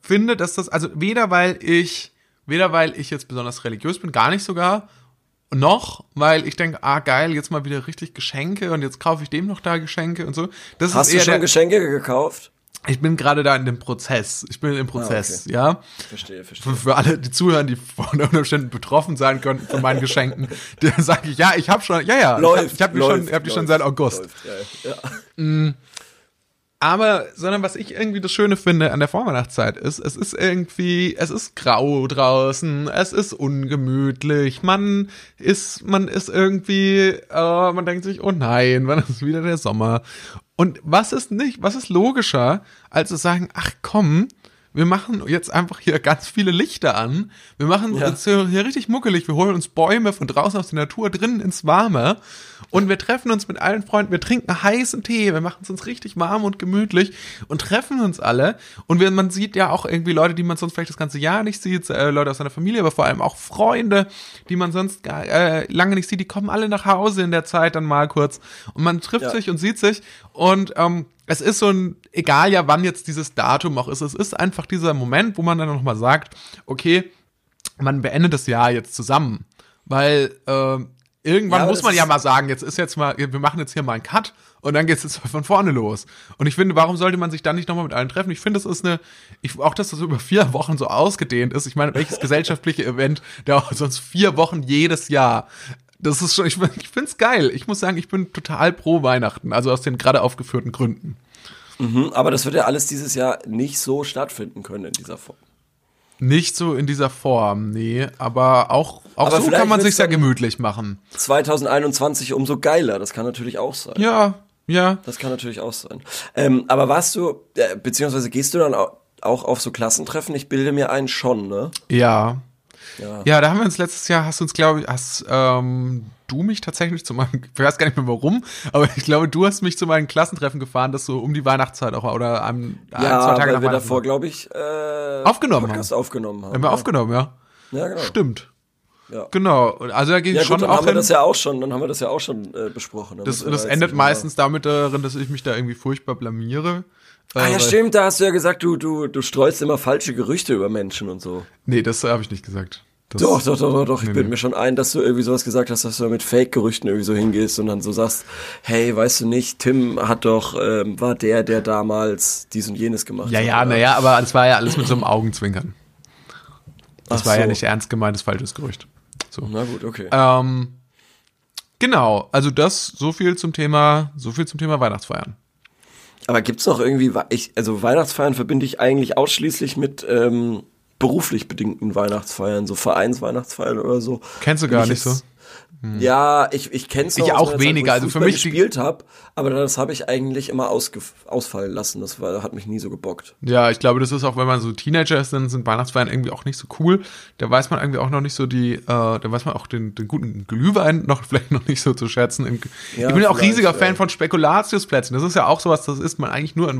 A: finde, dass das, also weder weil ich, weder weil ich jetzt besonders religiös bin, gar nicht sogar, noch, weil ich denke, ah geil, jetzt mal wieder richtig Geschenke und jetzt kaufe ich dem noch da Geschenke und so. Das
B: hast du schon
A: der,
B: Geschenke gekauft?
A: ich bin gerade da in dem Prozess. Ich bin im Prozess, ja.
B: Verstehe, verstehe.
A: Für, alle, die zuhören, die von Umständen betroffen sein könnten von meinen Geschenken, der sage ich, ja, ich habe schon, ja, ja,
B: Läuft,
A: ich habe hab die schon, ich hab die schon seit August.
B: Läuft, ja, ja.
A: Aber, sondern was ich irgendwie das Schöne finde an der Vorweihnachtszeit ist, es ist irgendwie, es ist grau draußen, es ist ungemütlich, man ist, man ist irgendwie, äh, man denkt sich, oh nein, wann ist wieder der Sommer? Und was ist nicht, was ist logischer, als zu sagen, ach komm, wir machen jetzt einfach hier ganz viele Lichter an. Wir machen
B: Ja.
A: uns hier, hier richtig muckelig. Wir holen uns Bäume von draußen aus der Natur drinnen ins Warme. Und wir treffen uns mit allen Freunden. Wir trinken heißen Tee. Wir machen es uns richtig warm und gemütlich und treffen uns alle. Und wir, man sieht ja auch irgendwie Leute, die man sonst vielleicht das ganze Jahr nicht sieht. Äh, Leute aus seiner Familie, aber vor allem auch Freunde, die man sonst gar, äh, lange nicht sieht. Die kommen alle nach Hause in der Zeit dann mal kurz. Und man trifft
B: Ja.
A: sich und sieht sich. Und ähm, es ist so ein, egal ja, wann jetzt dieses Datum auch ist, es ist einfach dieser Moment, wo man dann nochmal sagt, okay, man beendet das Jahr jetzt zusammen. Weil äh, irgendwann
B: Ja,
A: muss man ja mal sagen, jetzt ist jetzt mal, wir machen jetzt hier mal einen Cut und dann geht's jetzt von vorne los. Und ich finde, warum sollte man sich dann nicht nochmal mit allen treffen? Ich finde, das ist eine, ich, auch dass das über vier Wochen so ausgedehnt ist. Ich meine, welches gesellschaftliche Event dauert sonst vier Wochen jedes Jahr? Das ist schon, ich, ich finde es geil. Ich muss sagen, ich bin total pro Weihnachten, also aus den gerade aufgeführten Gründen.
B: Mhm, aber das wird ja alles dieses Jahr nicht so stattfinden können in dieser Form.
A: Nicht so in dieser Form, nee, aber auch, auch
B: Aber
A: so kann man sich's ja gemütlich machen.
B: 2021 umso geiler, das kann natürlich auch sein.
A: Ja, ja.
B: Das kann natürlich auch sein. Ähm, aber warst du, äh, beziehungsweise gehst du dann au- auch auf so Klassentreffen? Ich bilde mir ein schon, ne?
A: Ja.
B: Ja.
A: Ja, da haben wir uns letztes Jahr, hast du uns, glaube ich, hast ähm, du mich tatsächlich zu meinem, ich weiß gar nicht mehr warum, aber ich glaube, du hast mich zu meinen Klassentreffen gefahren, das so um die Weihnachtszeit auch war, oder am ein,
B: Ja,
A: zwei Tage
B: weil wir davor, glaube ich, äh,
A: Aufgenommen
B: Podcast aufgenommen haben.
A: haben wir
B: ja.
A: aufgenommen, ja.
B: Ja, genau.
A: Stimmt.
B: Ja.
A: Genau. Also da ich
B: Ja,
A: schon
B: gut, dann
A: auch
B: haben wir das ja auch schon, dann haben wir das ja auch schon äh, besprochen. Da
A: das das endet meistens damit darin, dass ich mich da irgendwie furchtbar blamiere.
B: Ah
A: Äh,
B: ja,
A: weil-
B: stimmt, da hast du ja gesagt, du, du, du streust immer falsche Gerüchte über Menschen und so.
A: Nee, das habe ich nicht gesagt. Das,
B: Doch, doch, doch, doch, doch. Ich
A: Nee,
B: bilde
A: nee.
B: mir schon ein, dass du irgendwie sowas gesagt hast, dass du mit Fake-Gerüchten irgendwie so hingehst und dann so sagst, hey, weißt du nicht, Tim hat doch, ähm, war der, der damals dies und jenes gemacht
A: Ja,
B: hat.
A: ja,
B: oder?
A: naja, aber es war ja alles mit so einem Augenzwinkern. Das
B: Ach
A: war ja
B: so.
A: nicht ernst gemeintes falsches Gerücht. So.
B: Na gut, okay.
A: Ähm, genau, also das, so viel zum Thema, so viel zum Thema Weihnachtsfeiern.
B: Aber gibt's noch irgendwie, ich, also Weihnachtsfeiern verbinde ich eigentlich ausschließlich mit ähm, beruflich bedingten Weihnachtsfeiern, so Vereinsweihnachtsfeiern oder so.
A: Kennst du gar
B: ich
A: nicht so?
B: jetzt- Ja, ich, ich kenn's noch
A: Ich auch
B: Zeit,
A: weniger,
B: ich
A: also für mich
B: gespielt habe, aber das habe ich eigentlich immer ausge, ausfallen lassen. Das war, hat mich nie so gebockt.
A: Ja, ich glaube, das ist auch, wenn man so Teenager ist, dann sind Weihnachtsfeiern irgendwie auch nicht so cool. Da weiß man irgendwie auch noch nicht so die, äh, da weiß man auch den, den guten Glühwein noch vielleicht noch nicht so zu schätzen. Im-
B: Ja,
A: ich bin ja auch riesiger
B: ja.
A: Fan von Spekulatiusplätzchen. Das ist ja auch sowas, das isst man eigentlich nur in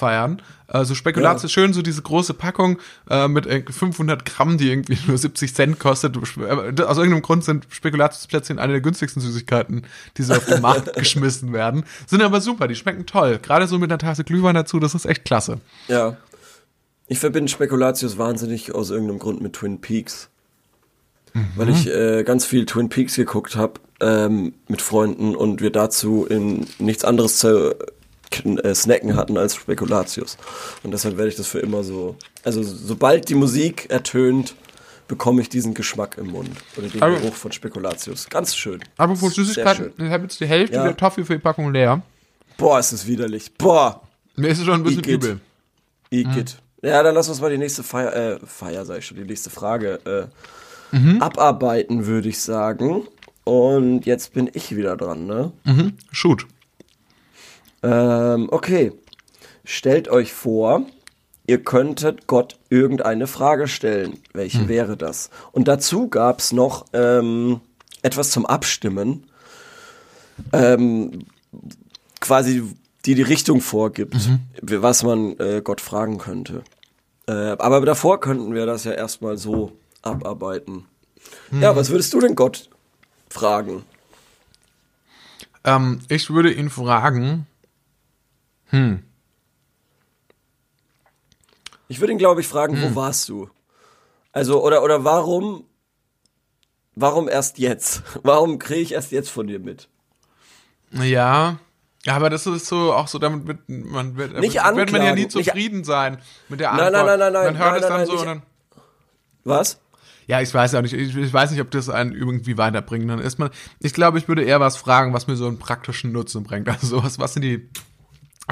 A: Weihnachtsfeiern. Also Spekulatius, schön so diese große Packung äh, mit irgendwie 500 Gramm, die irgendwie nur 70 Cent kostet. Äh, Aus irgendeinem Grund sind Spekulatiusplätzchen eine der günstigsten Süßigkeiten, die so auf den Markt geschmissen werden. Sind aber super, die schmecken toll. Gerade so mit einer Tasse Glühwein dazu, das ist echt klasse.
B: Ja. Ich verbinde Spekulatius wahnsinnig aus irgendeinem Grund mit Twin Peaks. Weil ich äh, ganz viel Twin Peaks geguckt habe ähm, mit Freunden und wir dazu in nichts anderes zu snacken hatten als Spekulatius. Und deshalb werde ich das für immer so. Also sobald die Musik ertönt, bekomme ich diesen Geschmack im Mund. Oder den
A: Aber-
B: Geruch von Spekulatius. Ganz schön.
A: Apropos
B: Sehr
A: Süßigkeiten, ich habe jetzt die Hälfte
B: Ja.
A: der Toffee-Packung leer.
B: Boah, ist es widerlich. Boah.
A: Mir ist es schon ein bisschen
B: Igitt.
A: übel.
B: Igitt. Ja, dann lass uns mal die nächste Feier, äh, Feier sag ich schon, die nächste Frage äh,
A: Mhm.
B: abarbeiten, würde ich sagen. Und jetzt bin ich wieder dran, ne?
A: Mhm. Shoot.
B: Ähm, okay. Stellt euch vor, ihr könntet Gott irgendeine Frage stellen. Welche wäre das? Und dazu gab's noch ähm, etwas zum Abstimmen. Ähm, quasi die die Richtung vorgibt, was man äh, Gott fragen könnte. Äh, aber davor könnten wir das ja erstmal so abarbeiten. Ja, was würdest du denn Gott fragen?
A: Ähm, ich würde ihn fragen,
B: Ich würde ihn, glaube ich, fragen, wo warst du? Also, oder, oder warum, warum erst jetzt? Warum kriege ich erst jetzt von dir mit?
A: ja, ja, aber das ist so, auch so, damit wird man, wird,
B: Nicht
A: wird man ja nie
B: nicht-
A: zufrieden sein mit der
B: Nein,
A: Antwort.
B: nein, nein, nein,
A: Man hört
B: nein,
A: es
B: nein,
A: dann
B: nein,
A: so
B: nicht-
A: dann,
B: Was?
A: ja, ich weiß ja nicht, ich, ich weiß nicht, ob das einen irgendwie weiterbringt. Dann ist man, ich glaube, ich würde eher was fragen, was mir so einen praktischen Nutzen bringt. Also sowas, was sind die,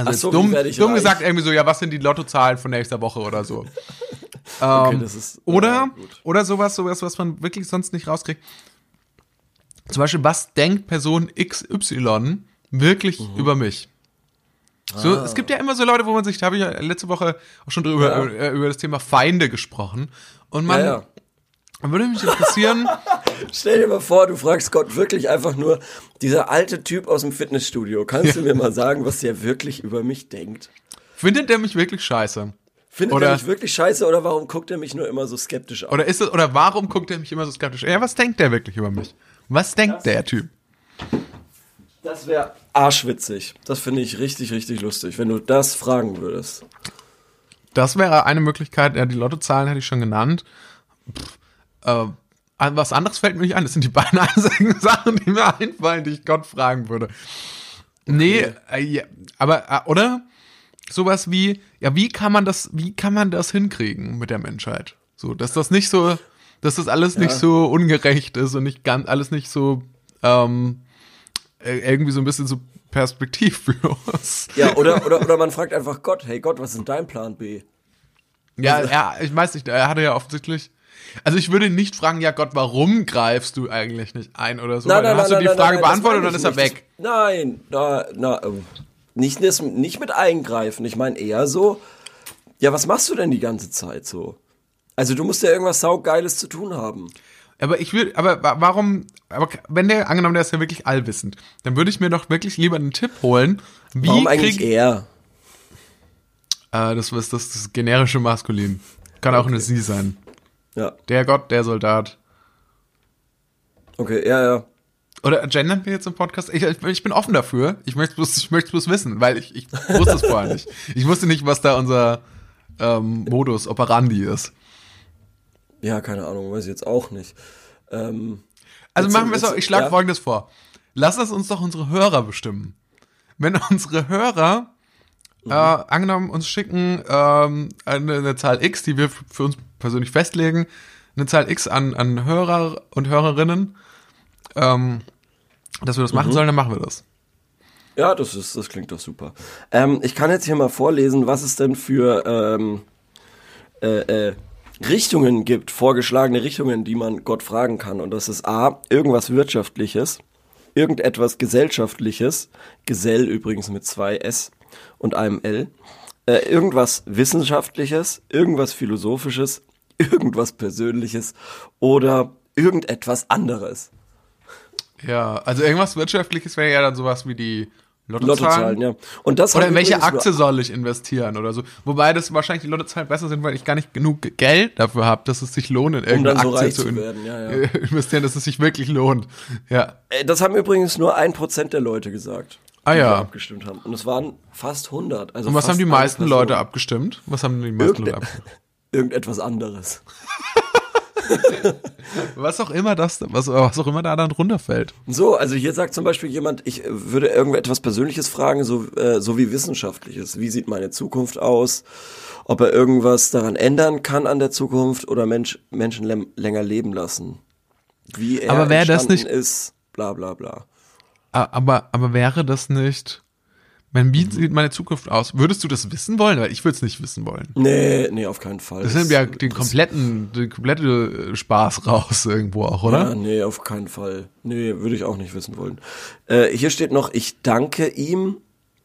A: also
B: so,
A: dumm, dumm gesagt irgendwie so, ja, was sind die Lottozahlen von nächster Woche oder so.
B: Okay,
A: Ähm,
B: das ist,
A: Oder,
B: ja,
A: oder sowas, sowas, was man wirklich sonst nicht rauskriegt. Zum Beispiel, was denkt Person XY wirklich
B: Mhm.
A: über mich? So,
B: Ah.
A: es gibt ja immer so Leute, wo man sich, da habe ich ja letzte Woche auch schon drüber,
B: Ja.
A: äh, über das Thema Feinde gesprochen. Und man,
B: ja.
A: Würde mich interessieren,
B: Stell dir mal vor, du fragst Gott wirklich einfach nur, dieser alte Typ aus dem Fitnessstudio, kannst du mir mal sagen, was der wirklich über mich denkt?
A: findet der mich wirklich scheiße?
B: Findet
A: Oder-
B: er mich wirklich scheiße oder warum guckt er mich nur immer so skeptisch an?
A: Oder ist es, oder warum guckt er mich immer so skeptisch? Ja, was denkt der wirklich über mich? Was denkt der Typ?
B: Das wäre arschwitzig. Das finde ich richtig, richtig lustig, wenn du das fragen würdest.
A: Das wäre eine Möglichkeit, ja, die Lottozahlen hätte ich schon genannt. Pff, äh, was anderes fällt mir nicht ein. Das sind die beiden einzigen Sachen, die mir einfallen, die ich Gott fragen würde. Nee, äh, ja, aber, äh, oder? Sowas wie, ja, wie kann man das, wie kann man das hinkriegen mit der Menschheit? So, dass das nicht so, dass das alles nicht so ungerecht ist und nicht ganz, alles nicht so, ähm, äh, irgendwie so ein bisschen so perspektivlos.
B: Ja, oder, oder, oder man fragt einfach Gott, hey Gott, was ist denn dein Plan B?
A: Ja, ja, ich weiß nicht, er hatte ja offensichtlich. Also ich würde nicht fragen, ja Gott, warum greifst du eigentlich nicht ein oder so?
B: Nein,
A: Weil dann
B: nein,
A: hast
B: nein,
A: du die
B: nein,
A: Frage
B: nein,
A: beantwortet und dann ist er weg.
B: Das, nein, na, na, ähm, nicht, nicht mit eingreifen. Ich meine eher so, ja, was machst du denn die ganze Zeit so? Also du musst ja irgendwas saugeiles zu tun haben.
A: Aber ich will, aber wa- warum, aber wenn der, angenommen, der ist ja wirklich allwissend, dann würde ich mir doch wirklich lieber einen Tipp holen, wie
B: Warum eigentlich er?
A: äh, das ist das, das generische Maskulin. Kann auch eine Sie sein.
B: Ja,
A: Der Gott, der Soldat.
B: okay, ja, ja.
A: Oder gendern wir jetzt im Podcast? Ich, ich, bin offen dafür. Ich möchte bloß, ich möchte bloß wissen, weil ich, ich wusste es vorher nicht. Ich wusste nicht, was da unser ähm, Modus operandi ist.
B: Ja, keine Ahnung, weiß ich jetzt auch nicht. Ähm,
A: Also machen wir es so, ich schlage
B: ja.
A: folgendes vor. Lass es uns doch unsere Hörer bestimmen. Wenn unsere Hörer,
B: Mhm.
A: äh, angenommen, uns schicken ähm, eine, eine Zahl X, die wir für uns persönlich festlegen, eine Zahl X an, an Hörer und Hörerinnen, ähm, dass wir das
B: Mhm.
A: machen sollen, dann machen wir das.
B: Ja, das ist, das klingt doch super. Ähm, ich kann jetzt hier mal vorlesen, was es denn für ähm, äh, äh, Richtungen gibt, vorgeschlagene Richtungen, die man Gott fragen kann. Und das ist A, irgendwas Wirtschaftliches, irgendetwas Gesellschaftliches, Gesell übrigens mit zwei S und einem L, äh, irgendwas Wissenschaftliches, irgendwas Philosophisches, irgendwas Persönliches oder irgendetwas anderes.
A: Ja, also irgendwas Wirtschaftliches wäre ja dann sowas wie die Lottozahlen.
B: Lottozahlen, ja. Und das
A: Oder in welche Aktie soll ich investieren oder so. Wobei das wahrscheinlich die Lottozahlen besser sind, weil ich gar nicht genug Geld dafür habe, dass es sich lohnt, in irgendeine
B: dann so
A: Aktie
B: reich
A: zu,
B: zu
A: in
B: werden, ja, ja.
A: investieren, dass es sich wirklich lohnt. Ja.
B: Äh, Das haben übrigens nur ein Prozent der Leute gesagt.
A: Ah,
B: die
A: ja.
B: abgestimmt haben. Und es waren fast 100. Also
A: Und was haben die meisten. Leute abgestimmt? Was haben die meisten
B: Irgende-
A: Leute abgestimmt?
B: Irgendetwas anderes.
A: Was auch immer das, was, was auch immer da dann runterfällt.
B: So, also hier sagt zum Beispiel jemand, ich würde irgendetwas Persönliches fragen, so, äh, so wie Wissenschaftliches. Wie sieht meine Zukunft aus? Ob er irgendwas daran ändern kann an der Zukunft oder Mensch, Menschen länger leben lassen. Wie er
A: Aber wäre das nicht-
B: ist, bla bla bla.
A: Aber, aber wäre das nicht, wenn, wie sieht meine Zukunft aus? Würdest du das wissen wollen? Weil ich würde es nicht wissen wollen.
B: Nee, nee, auf keinen Fall.
A: Das nimmt ja den kompletten, den komplette äh, Spaß raus irgendwo auch, oder?
B: Ja, nee, auf keinen Fall. Nee, würde ich auch nicht wissen wollen. Äh, hier steht noch, ich danke ihm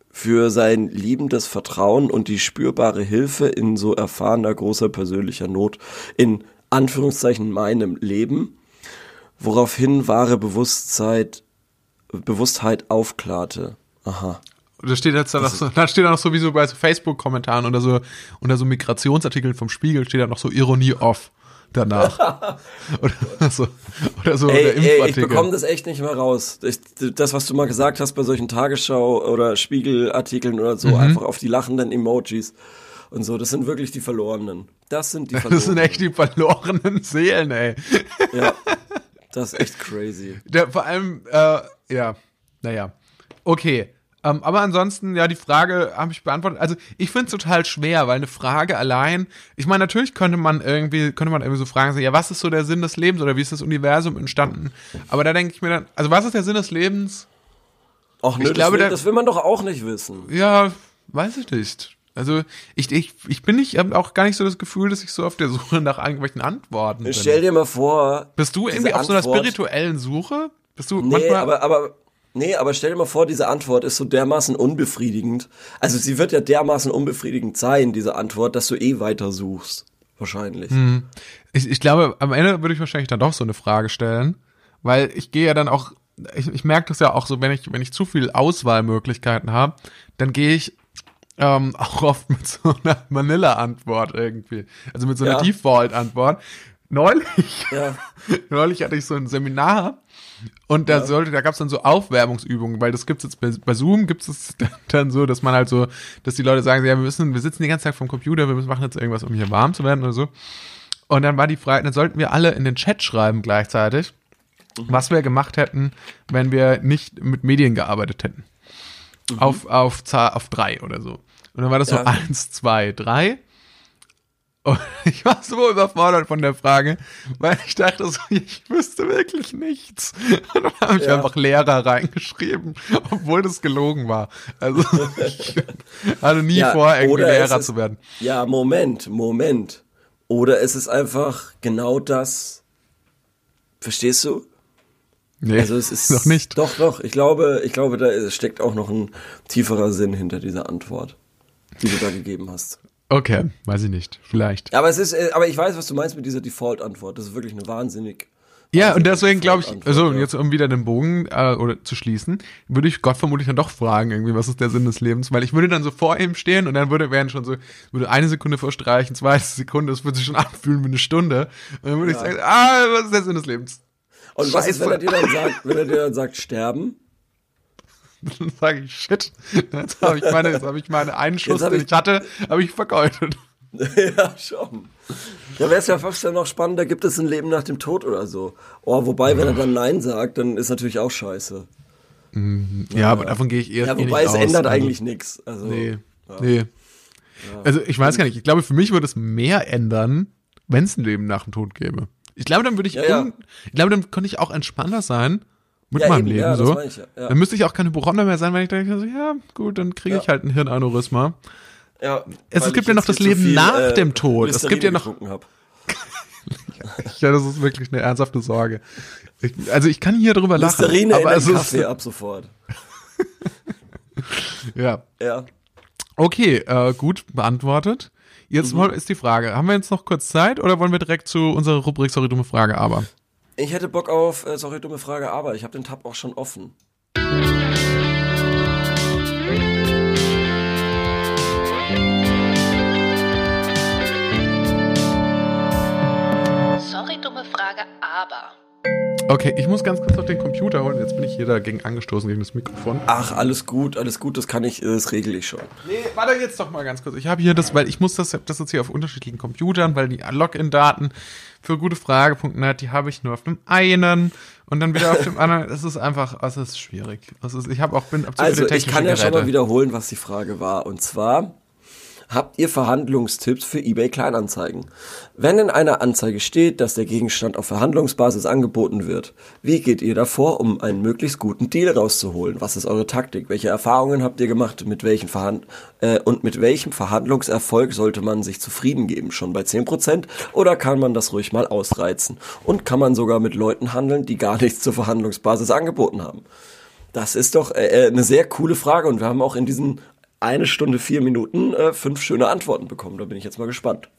B: für sein liebendes Vertrauen und die spürbare Hilfe in so erfahrener großer persönlicher Not in Anführungszeichen meinem Leben, woraufhin wahre Bewusstheit, Bewusstheit aufklarte. Aha.
A: Da steht jetzt da noch so, da steht da noch so wie so bei so Facebook-Kommentaren oder so, unter so Migrationsartikeln vom Spiegel steht da noch so Ironie off danach. oder so, oder so
B: Ey, ey, ich bekomme das echt nicht mehr raus. Ich, das, was du mal gesagt hast bei solchen Tagesschau- oder Spiegelartikeln oder
A: Mhm.
B: so, einfach auf die lachenden Emojis und so, das sind wirklich die Verlorenen. Das sind die Verlorenen.
A: das sind echt die verlorenen Seelen, ey.
B: Ja, das ist echt crazy.
A: Der, vor allem, äh, ja, naja. Okay. Ähm, aber ansonsten, ja, die Frage habe ich beantwortet. Also ich finde es total schwer, weil eine Frage allein, ich meine, natürlich könnte man irgendwie, könnte man irgendwie so fragen, so, ja, was ist so der Sinn des Lebens oder wie ist das Universum entstanden? Aber da denke ich mir dann, also was ist der Sinn des Lebens?
B: Och, nö,
A: Ich
B: das,
A: glaube,
B: will,
A: der-
B: das will man doch auch nicht wissen.
A: Ja, weiß ich nicht. Also ich, ich, ich bin nicht, habe auch gar nicht so das Gefühl, dass ich so auf der Suche nach irgendwelchen Antworten bin.
B: Stell dir mal vor.
A: Bist du irgendwie auf so einer
B: Antwort-
A: spirituellen Suche? Bist du
B: Nee,
A: manchmal,
B: aber, aber, nee, aber stell dir mal vor, diese Antwort ist so dermaßen unbefriedigend. Also sie wird ja dermaßen unbefriedigend sein, diese Antwort, dass du eh weiter suchst. Wahrscheinlich.
A: Hm. Ich, ich glaube, am Ende würde ich wahrscheinlich dann doch so eine Frage stellen, weil ich gehe ja dann auch, ich, ich merke das ja auch so, wenn ich, wenn ich zu viel Auswahlmöglichkeiten habe, dann gehe ich ähm, auch oft mit so einer Vanilla-Antwort irgendwie. Also mit so einer
B: Ja.
A: Default-Antwort. Neulich,
B: Ja.
A: neulich hatte ich so ein Seminar und da sollte, da gab es dann so Aufwärmungsübungen, weil das gibt's jetzt bei, bei Zoom gibt es dann so, dass man halt so, dass die Leute sagen, ja, wir müssen, wir sitzen den ganzen Tag vom Computer, wir müssen machen jetzt irgendwas, um hier warm zu werden oder so. Und dann war die Frage, dann sollten wir alle in den Chat schreiben gleichzeitig, was wir gemacht hätten, wenn wir nicht mit Medien gearbeitet hätten. Auf, auf, Zahl, auf drei oder so. Und dann war das so
B: Ja.
A: eins, zwei, drei. Und ich war so überfordert von der Frage, weil ich dachte so, ich wüsste wirklich nichts. Und dann habe ich
B: Ja.
A: einfach Lehrer reingeschrieben, obwohl das gelogen war. Also ich hatte nie
B: Ja,
A: vor, irgendwie Lehrer
B: ist-
A: zu werden.
B: Ja, Moment, Moment. Oder es ist einfach genau das. Verstehst du?
A: Nee,
B: Also es ist
A: noch nicht.
B: Doch, doch. Ich glaube, ich glaube, da steckt auch noch ein tieferer Sinn hinter dieser Antwort, die du da gegeben hast.
A: Okay, weiß ich nicht. Vielleicht.
B: Aber es ist, äh, aber ich weiß, was du meinst mit dieser Default-Antwort. Das ist wirklich eine wahnsinnig.
A: Ja, und deswegen glaube ich, also
B: ja.
A: jetzt um wieder den Bogen äh, oder zu schließen, würde ich Gott vermutlich dann doch fragen, irgendwie, was ist der Sinn des Lebens? Weil ich würde dann so vor ihm stehen und dann würde wären schon so, würde eine Sekunde verstreichen, zweite Sekunde, das würde sich schon anfühlen wie eine Stunde. Und dann würde ich sagen, ah, was ist der Sinn des Lebens?
B: Und was ist, wenn
A: Scheiße.
B: er dir dann sagt, wenn er dir dann sagt, sterben?
A: Dann sage ich, shit, jetzt habe ich meine, jetzt habe ich meine einen Schuss,
B: hab
A: den
B: ich-
A: ich hatte, habe ich vergeudet.
B: ja, schon. Da wäre es ja fast ja noch spannender, gibt es ein Leben nach dem Tod oder so. Oh, wobei, wenn er dann Nein sagt, dann ist natürlich auch scheiße.
A: Ja, aber davon gehe ich eher
B: Ja, wobei
A: nicht
B: es
A: aus.
B: ändert
A: Also,
B: eigentlich nichts. Also,
A: Nee, nee. Also ich weiß gar nicht, ich glaube, für mich würde es mehr ändern, wenn es ein Leben nach dem Tod gäbe. Ich glaube, dann würde ich,
B: Ja, ja.
A: ich glaube, dann könnte ich auch entspannter sein mit
B: Ja,
A: meinem
B: eben,
A: Leben
B: ja,
A: so.
B: ich ja.
A: Dann müsste ich auch keine Hypochonder mehr sein, weil ich denke, so, ja, gut, dann kriege ich halt ein Hirnaneurysma.
B: Ja,
A: Es
B: weil
A: gibt ja noch das Leben
B: viel,
A: nach
B: äh,
A: dem Tod. Es gibt ja noch, ja, das ist wirklich eine ernsthafte Sorge. Ich, also ich kann hier drüber lachen,
B: Listerine in
A: aber
B: den
A: es ist,
B: Kaffee ab sofort.
A: ja.
B: Ja.
A: Okay, äh, gut beantwortet. Jetzt
B: Mhm.
A: ist die Frage, haben wir jetzt noch kurz Zeit oder wollen wir direkt zu unserer Rubrik Sorry, dumme Frage, aber?
B: Ich hätte Bock auf, äh, sorry, dumme Frage, aber ich habe den Tab auch schon offen.
C: Sorry, dumme Frage, aber.
A: Okay, ich muss ganz kurz auf den Computer holen. Jetzt bin ich hier dagegen angestoßen, gegen das Mikrofon.
B: Ach, alles gut, alles gut, das kann ich, äh, das regel ich schon.
A: Nee, warte jetzt doch mal ganz kurz. Ich habe hier das, weil ich muss das, das jetzt hier auf unterschiedlichen Computern, weil die Login-Daten für gutefrage.net, die habe ich nur auf dem einen und dann wieder auf dem anderen. Es ist einfach, es ist schwierig. Es ist, ich habe auch, bin, hab zu
B: Also, ich kann ja schon mal
A: Geräte.
B: wiederholen, was die Frage war. Und zwar, habt ihr Verhandlungstipps für eBay Kleinanzeigen? Wenn in einer Anzeige steht, dass der Gegenstand auf Verhandlungsbasis angeboten wird, wie geht ihr davor, um einen möglichst guten Deal rauszuholen? Was ist eure Taktik? Welche Erfahrungen habt ihr gemacht? Mit welchen Verhand äh, und mit welchem Verhandlungserfolg sollte man sich zufrieden geben? Schon bei 10%? Oder kann man das ruhig mal ausreizen? Und kann man sogar mit Leuten handeln, die gar nichts zur Verhandlungsbasis angeboten haben? Das ist doch äh, äh, eine sehr coole Frage und wir haben auch in diesen eine Stunde vier Minuten äh, fünf schöne Antworten bekommen. Da bin ich jetzt mal gespannt.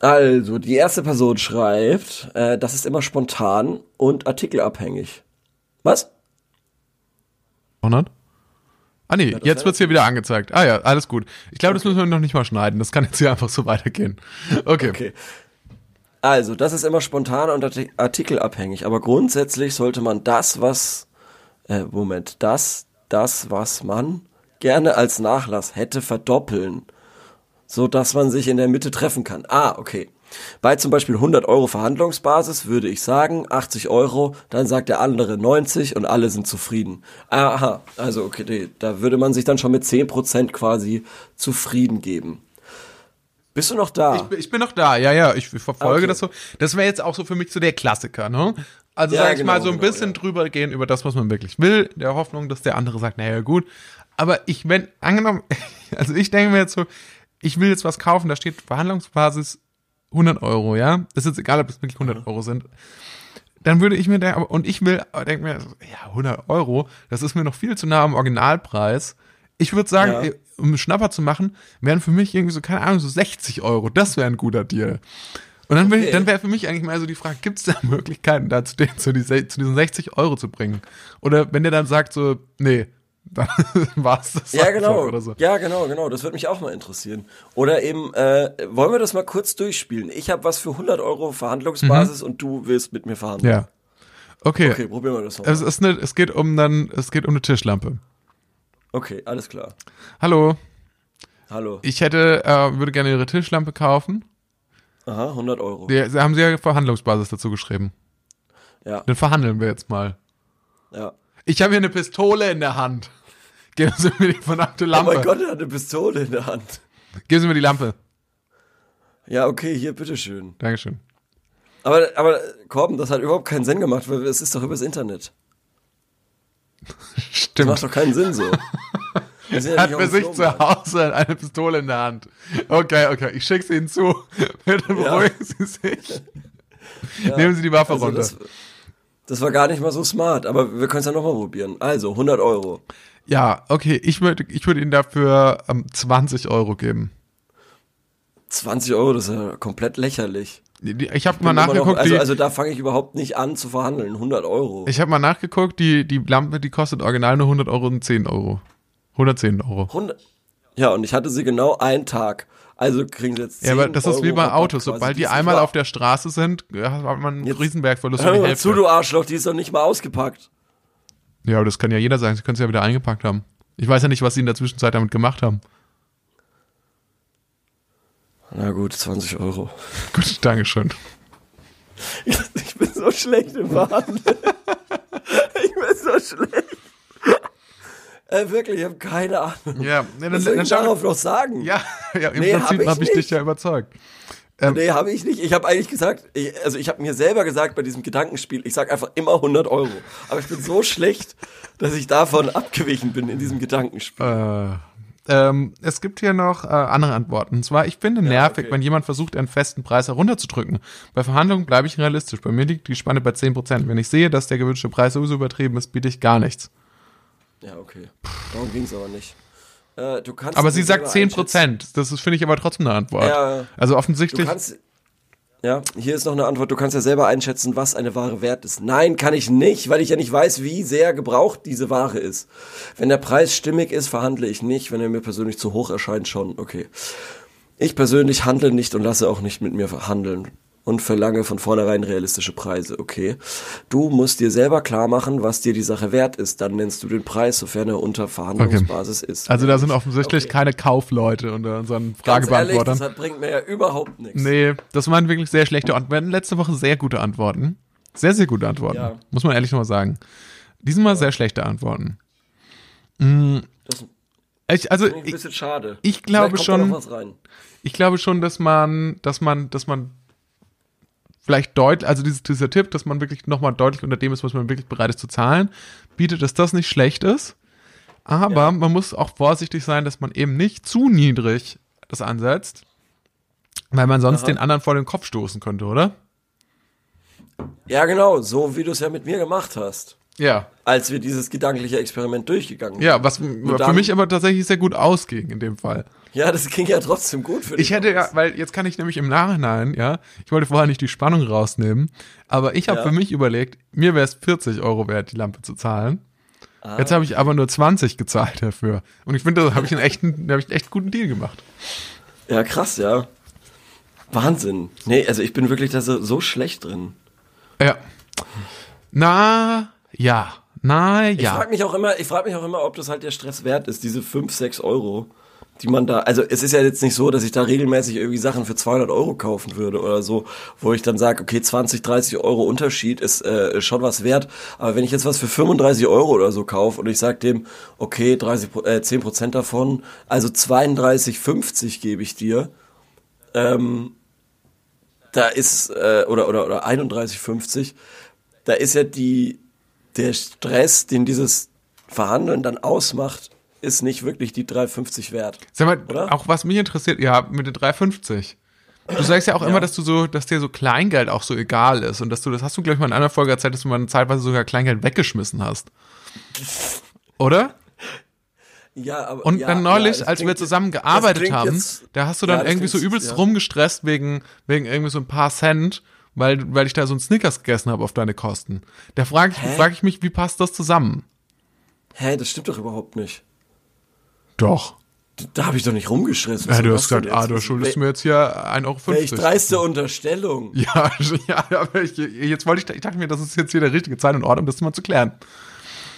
B: Also, die erste Person schreibt, äh, das ist immer spontan und artikelabhängig. Was?
A: 100? Ah nee,
B: das
A: jetzt wird's hier wieder angezeigt. Ah ja, alles gut. Ich glaube, das müssen wir noch nicht mal schneiden. Das kann jetzt hier einfach so weitergehen. Okay.
B: Okay. Also, das ist immer spontan und arti- artikelabhängig, aber grundsätzlich sollte man das, was, äh, Moment, das, das, was man gerne als Nachlass hätte, verdoppeln, so dass man sich in der Mitte treffen kann. Ah, okay. Bei zum Beispiel 100 Euro Verhandlungsbasis würde ich sagen, 80 Euro, dann sagt der andere 90 und alle sind zufrieden. Aha, also okay, da würde man sich dann schon mit 10% quasi zufrieden geben. Bist du noch da?
A: Ich, bin- ich bin noch da, ja, ja, ich verfolge
B: Okay.
A: das so. Das wäre jetzt auch so für mich so der Klassiker, ne? Also
B: Ja,
A: sag ich
B: genau,
A: mal, so ein
B: genau,
A: bisschen
B: ja.
A: drüber gehen über das, was man wirklich will, der Hoffnung, dass der andere sagt, naja, gut. Aber ich, wenn, angenommen, also ich denke mir jetzt so, ich will jetzt was kaufen, da steht Verhandlungsbasis 100 Euro, ja? Das ist jetzt egal, ob es wirklich 100 Euro sind. Dann würde ich mir denken, aber- und ich will, denke mir, ja, 100 Euro, das ist mir noch viel zu nah am Originalpreis. Ich würde sagen,
B: Ja.
A: ey, um einen Schnapper zu machen, wären für mich irgendwie so, keine Ahnung, so 60 Euro. Das wäre ein guter Deal. Und dann, ich-
B: Okay.
A: dann wäre für mich eigentlich mal so die Frage, gibt es da Möglichkeiten, da zu, den, zu, die, zu diesen 60 Euro zu bringen? Oder wenn der dann sagt so, nee, dann war es das
B: Ja, genau.
A: oder so.
B: Ja, genau, genau. Das würde mich auch mal interessieren. Oder eben, äh, wollen wir das mal kurz durchspielen? Ich habe was für 100 Euro Verhandlungsbasis und du willst mit mir verhandeln.
A: Ja. Okay.
B: Okay, probieren wir das mal.
A: Es, ist eine, es geht um dann, es geht um eine Tischlampe.
B: Okay, alles klar.
A: Hallo,
B: Hallo.
A: ich hätte, äh, würde gerne Ihre Tischlampe kaufen.
B: Aha, 100 Euro.
A: Die, sie haben sie ja Verhandlungsbasis dazu geschrieben.
B: Ja,
A: Dann verhandeln wir jetzt mal.
B: ja.
A: Ich habe hier eine Pistole in der Hand. Geben Sie mir die verdammte
B: Oh
A: Lampe.
B: mein Gott, er hat eine Pistole in der Hand.
A: Geben Sie mir die Lampe.
B: Ja, okay, hier, bitteschön.
A: Dankeschön.
B: Aber, aber, Korben, das hat überhaupt keinen Sinn gemacht, weil es ist doch übers Internet. Das
A: Stimmt.
B: macht doch keinen Sinn so. Ja
A: Hat für sich zu. Hause eine Pistole in der Hand. Okay, okay, ich schick's Ihnen zu. Bitte beruhigen Sie sich. Nehmen Sie die Waffe
B: Also
A: runter.
B: das, das war gar nicht mal so smart, aber wir können es ja nochmal probieren. Also, 100 Euro.
A: Ja, okay, ich würde ich würd Ihnen dafür ähm, 20 Euro geben.
B: 20 Euro, das ist ja komplett lächerlich.
A: Ich habe mal
B: Immer noch-
A: nachgeguckt,
B: also, also da fange ich überhaupt nicht an zu verhandeln. 100 Euro.
A: ich habe mal nachgeguckt, die, die Lampe, die kostet original nur 100 Euro und 10 Euro. 110 Euro.
B: 100, ja, und ich hatte sie genau einen Tag. Also kriegen sie jetzt 10
A: Ja, aber das ist
B: Euro
A: wie bei Autos. Sobald die
B: ist
A: einmal auf der Straße sind, ja, hat man einen
B: Jetzt-
A: Riesenbergverlust
B: Hör mal zu, du Arschloch, die ist doch nicht mal ausgepackt.
A: Ja, aber das kann ja jeder sagen. Sie können es ja wieder eingepackt haben. Ich weiß ja nicht, was sie in der Zwischenzeit damit gemacht haben.
B: Na gut, 20 Euro.
A: Gut, Dankeschön.
B: Ich bin so schlecht im Verhandeln. ich bin so schlecht. Äh, wirklich, ich habe keine Ahnung.
A: Ja, ja,
B: Was soll ich
A: schau-
B: darauf noch sagen?
A: Ja, ja im
B: Nee, hab
A: Prinzip
B: ich
A: habe ich dich ja überzeugt.
B: Nee, habe ich nicht. Ich habe eigentlich gesagt, ich, also ich habe mir selber gesagt bei diesem Gedankenspiel, ich sag einfach immer 100 Euro. Aber ich bin so schlecht, dass ich davon abgewichen bin in diesem Gedankenspiel.
A: Äh, ähm, es gibt hier noch äh, andere Antworten. Und zwar, ich finde nervig,
B: okay.
A: wenn jemand versucht, einen festen Preis herunterzudrücken. Bei Verhandlungen bleibe ich realistisch. Bei mir liegt die Spanne bei 10%. Wenn ich sehe, dass der gewünschte Preis sowieso übertrieben ist, biete ich gar nichts.
B: Ja, okay. Darum ging's aber nicht. Äh, du kannst
A: Aber sie sagt
B: selber einschätzen.
A: 10%. Das ist, finde ich, aber trotzdem eine Antwort.
B: Ja.
A: Also
B: Du
A: offensichtlich.
B: kannst. Ja, hier ist noch eine Antwort. Du kannst ja selber einschätzen, was eine Ware wert ist. Nein, kann ich nicht, weil ich ja nicht weiß, wie sehr gebraucht diese Ware ist. Wenn der Preis stimmig ist, verhandle ich nicht. Wenn er mir persönlich zu hoch erscheint, schon. Okay. Ich persönlich handle nicht und lasse auch nicht mit mir verhandeln und verlange von vornherein realistische Preise. Okay. Du musst dir selber klar machen, was dir die Sache wert ist. Dann nennst du den Preis, sofern er unter Verhandlungsbasis ist.
A: also da sind offensichtlich
B: Okay.
A: keine Kaufleute unter unseren Fragebeantwortern.
B: das bringt mir ja überhaupt nichts.
A: Nee, das waren wirklich sehr schlechte Antworten. Wir hatten letzte Woche sehr gute Antworten. Sehr, sehr gute Antworten.
B: Ja.
A: Muss man ehrlich nochmal sagen. Diesmal sehr schlechte Antworten.
B: Das
A: Ich, also,
B: ich ein
A: ich,
B: bisschen schade.
A: ich glaube schon- ich glaube schon, dass man, dass man, dass man vielleicht deutlich, also dieses, dieser Tipp, dass man wirklich nochmal deutlich unter dem ist, was man wirklich bereit ist zu zahlen, bietet, dass das nicht schlecht ist. Aber
B: Ja.
A: man muss auch vorsichtig sein, dass man eben nicht zu niedrig das ansetzt, weil man sonst
B: Aha.
A: den anderen vor den Kopf stoßen könnte, oder?
B: Ja, genau, so wie du es ja mit mir gemacht hast,
A: Ja.
B: als wir dieses gedankliche Experiment durchgegangen
A: Ja, was für mich aber tatsächlich sehr gut ausging in dem Fall.
B: Ja, das ging ja trotzdem gut für dich.
A: Ich hätte ja, weil jetzt kann ich nämlich im Nachhinein, ja, ich wollte vorher nicht die Spannung rausnehmen, aber ich habe
B: Ja.
A: für mich überlegt, mir wäre es 40 Euro wert, die Lampe zu zahlen.
B: Ah.
A: Jetzt habe ich aber nur 20 gezahlt dafür. Und ich finde, da habe ich einen echten, da habe ich einen echt guten Deal gemacht.
B: Ja, krass, ja. Wahnsinn. Nee, also ich bin wirklich da so, so schlecht drin.
A: Ja. Na, ja. Na,
B: Ich
A: ja.
B: frage mich auch immer, ich frage mich auch immer, ob das halt der Stress wert ist, diese 5, 6 Euro, die man da, also es ist ja jetzt nicht so, dass ich da regelmäßig irgendwie Sachen für 200 Euro kaufen würde oder so, wo ich dann sage, okay, 20, 30 Euro Unterschied ist äh, schon was wert, aber wenn ich jetzt was für 35 Euro oder so kaufe und ich sag dem, okay, 30, Pro- äh, 10 Prozent davon, also 32,50 gebe ich dir, ähm, da ist, äh, oder, oder, oder 31,50, da ist ja die, der Stress, den dieses Verhandeln dann ausmacht, ist nicht wirklich die 3,50 wert.
A: Sag mal,
B: Oder?
A: auch was mich interessiert, ja, mit den 3,50. Du sagst ja auch immer, dass du so, dass dir so Kleingeld auch so egal ist und dass du, das hast du, glaube ich, mal in einer Folge erzählt, dass du mal zeitweise sogar Kleingeld weggeschmissen hast. Oder?
B: Ja, aber,
A: Und
B: ja,
A: dann neulich,
B: ja,
A: als wir
B: klingt-
A: zusammen
B: das
A: gearbeitet haben,
B: jetzt-
A: da hast du
B: ja,
A: dann irgendwie so übelst
B: ja.
A: rumgestresst wegen, wegen irgendwie so ein paar Cent, weil, weil ich da so ein Snickers gegessen habe auf deine Kosten. Da frage ich, frag ich mich, wie passt das zusammen?
B: Hä, das stimmt doch überhaupt nicht.
A: Doch.
B: Da habe ich doch nicht rumgestresst. Was
A: Ja, du hast gesagt, ah, du schuldest mir jetzt hier 1,50
B: Welch
A: Euro.
B: dreiste Unterstellung.
A: Ja, ja, aber ich, jetzt wollte ich, ich dachte mir, das ist jetzt hier der richtige Zeit und Ort, um das mal zu klären.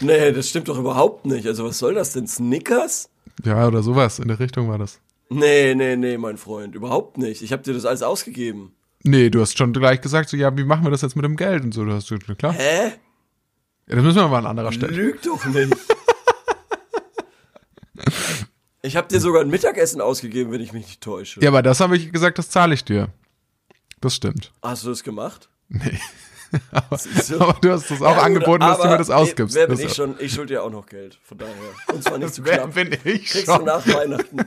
B: Nee, das stimmt doch überhaupt nicht. Also was soll das denn? Snickers?
A: Ja, oder sowas, in der Richtung war das.
B: Nee, nee, nee, mein Freund, überhaupt nicht. Ich habe dir das alles ausgegeben.
A: Nee, du hast schon gleich gesagt, so, ja, wie machen wir das jetzt mit dem Geld und so. Du hast gesagt, klar.
B: Hä?
A: Ja, das müssen wir mal an anderer Stelle.
B: Lüg doch nicht. ich habe dir sogar ein Mittagessen ausgegeben, wenn ich mich nicht täusche.
A: Ja, aber das habe ich gesagt, das zahle ich dir. Das stimmt.
B: Hast du das gemacht?
A: Nee.
B: Siehst du?
A: Aber du hast das auch
B: Ja,
A: angeboten, dass du
B: aber
A: mir das ausgibst.
B: Wer bin
A: das
B: ich schon? Ich schulde dir auch noch Geld. Von daher. Und zwar nicht zu
A: Wer
B: knapp.
A: bin ich
B: Kriegst
A: schon?
B: du nach Weihnachten.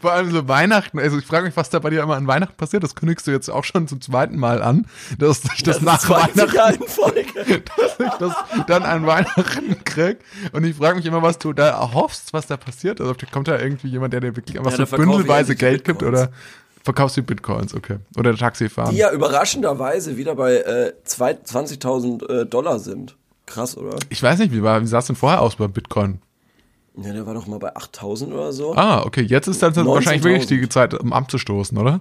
A: Vor allem so Weihnachten. Also ich frage mich, was da bei dir immer an Weihnachten passiert. Das kündigst du jetzt auch schon zum zweiten Mal an, dass ich das, nach
B: zweite
A: Weihnachten, dass ich das dann an Weihnachten krieg. Und ich frage mich immer, was du da erhoffst, was da passiert. Also kommt da irgendwie jemand, der dir wirklich einfach
B: Ja,
A: so bündelweise Geld gibt oder verkaufst du Bitcoins, okay. Oder Taxifahren.
B: Die ja überraschenderweise wieder bei äh, zwei- 20.000 äh, Dollar sind. Krass, oder?
A: Ich weiß nicht, wie, war, wie sah es denn vorher aus bei Bitcoin?
B: Ja, der war doch mal bei 8.000 oder so.
A: Ah, okay, jetzt ist dann wahrscheinlich
B: 19.000.
A: wirklich die Zeit, um abzustoßen, oder?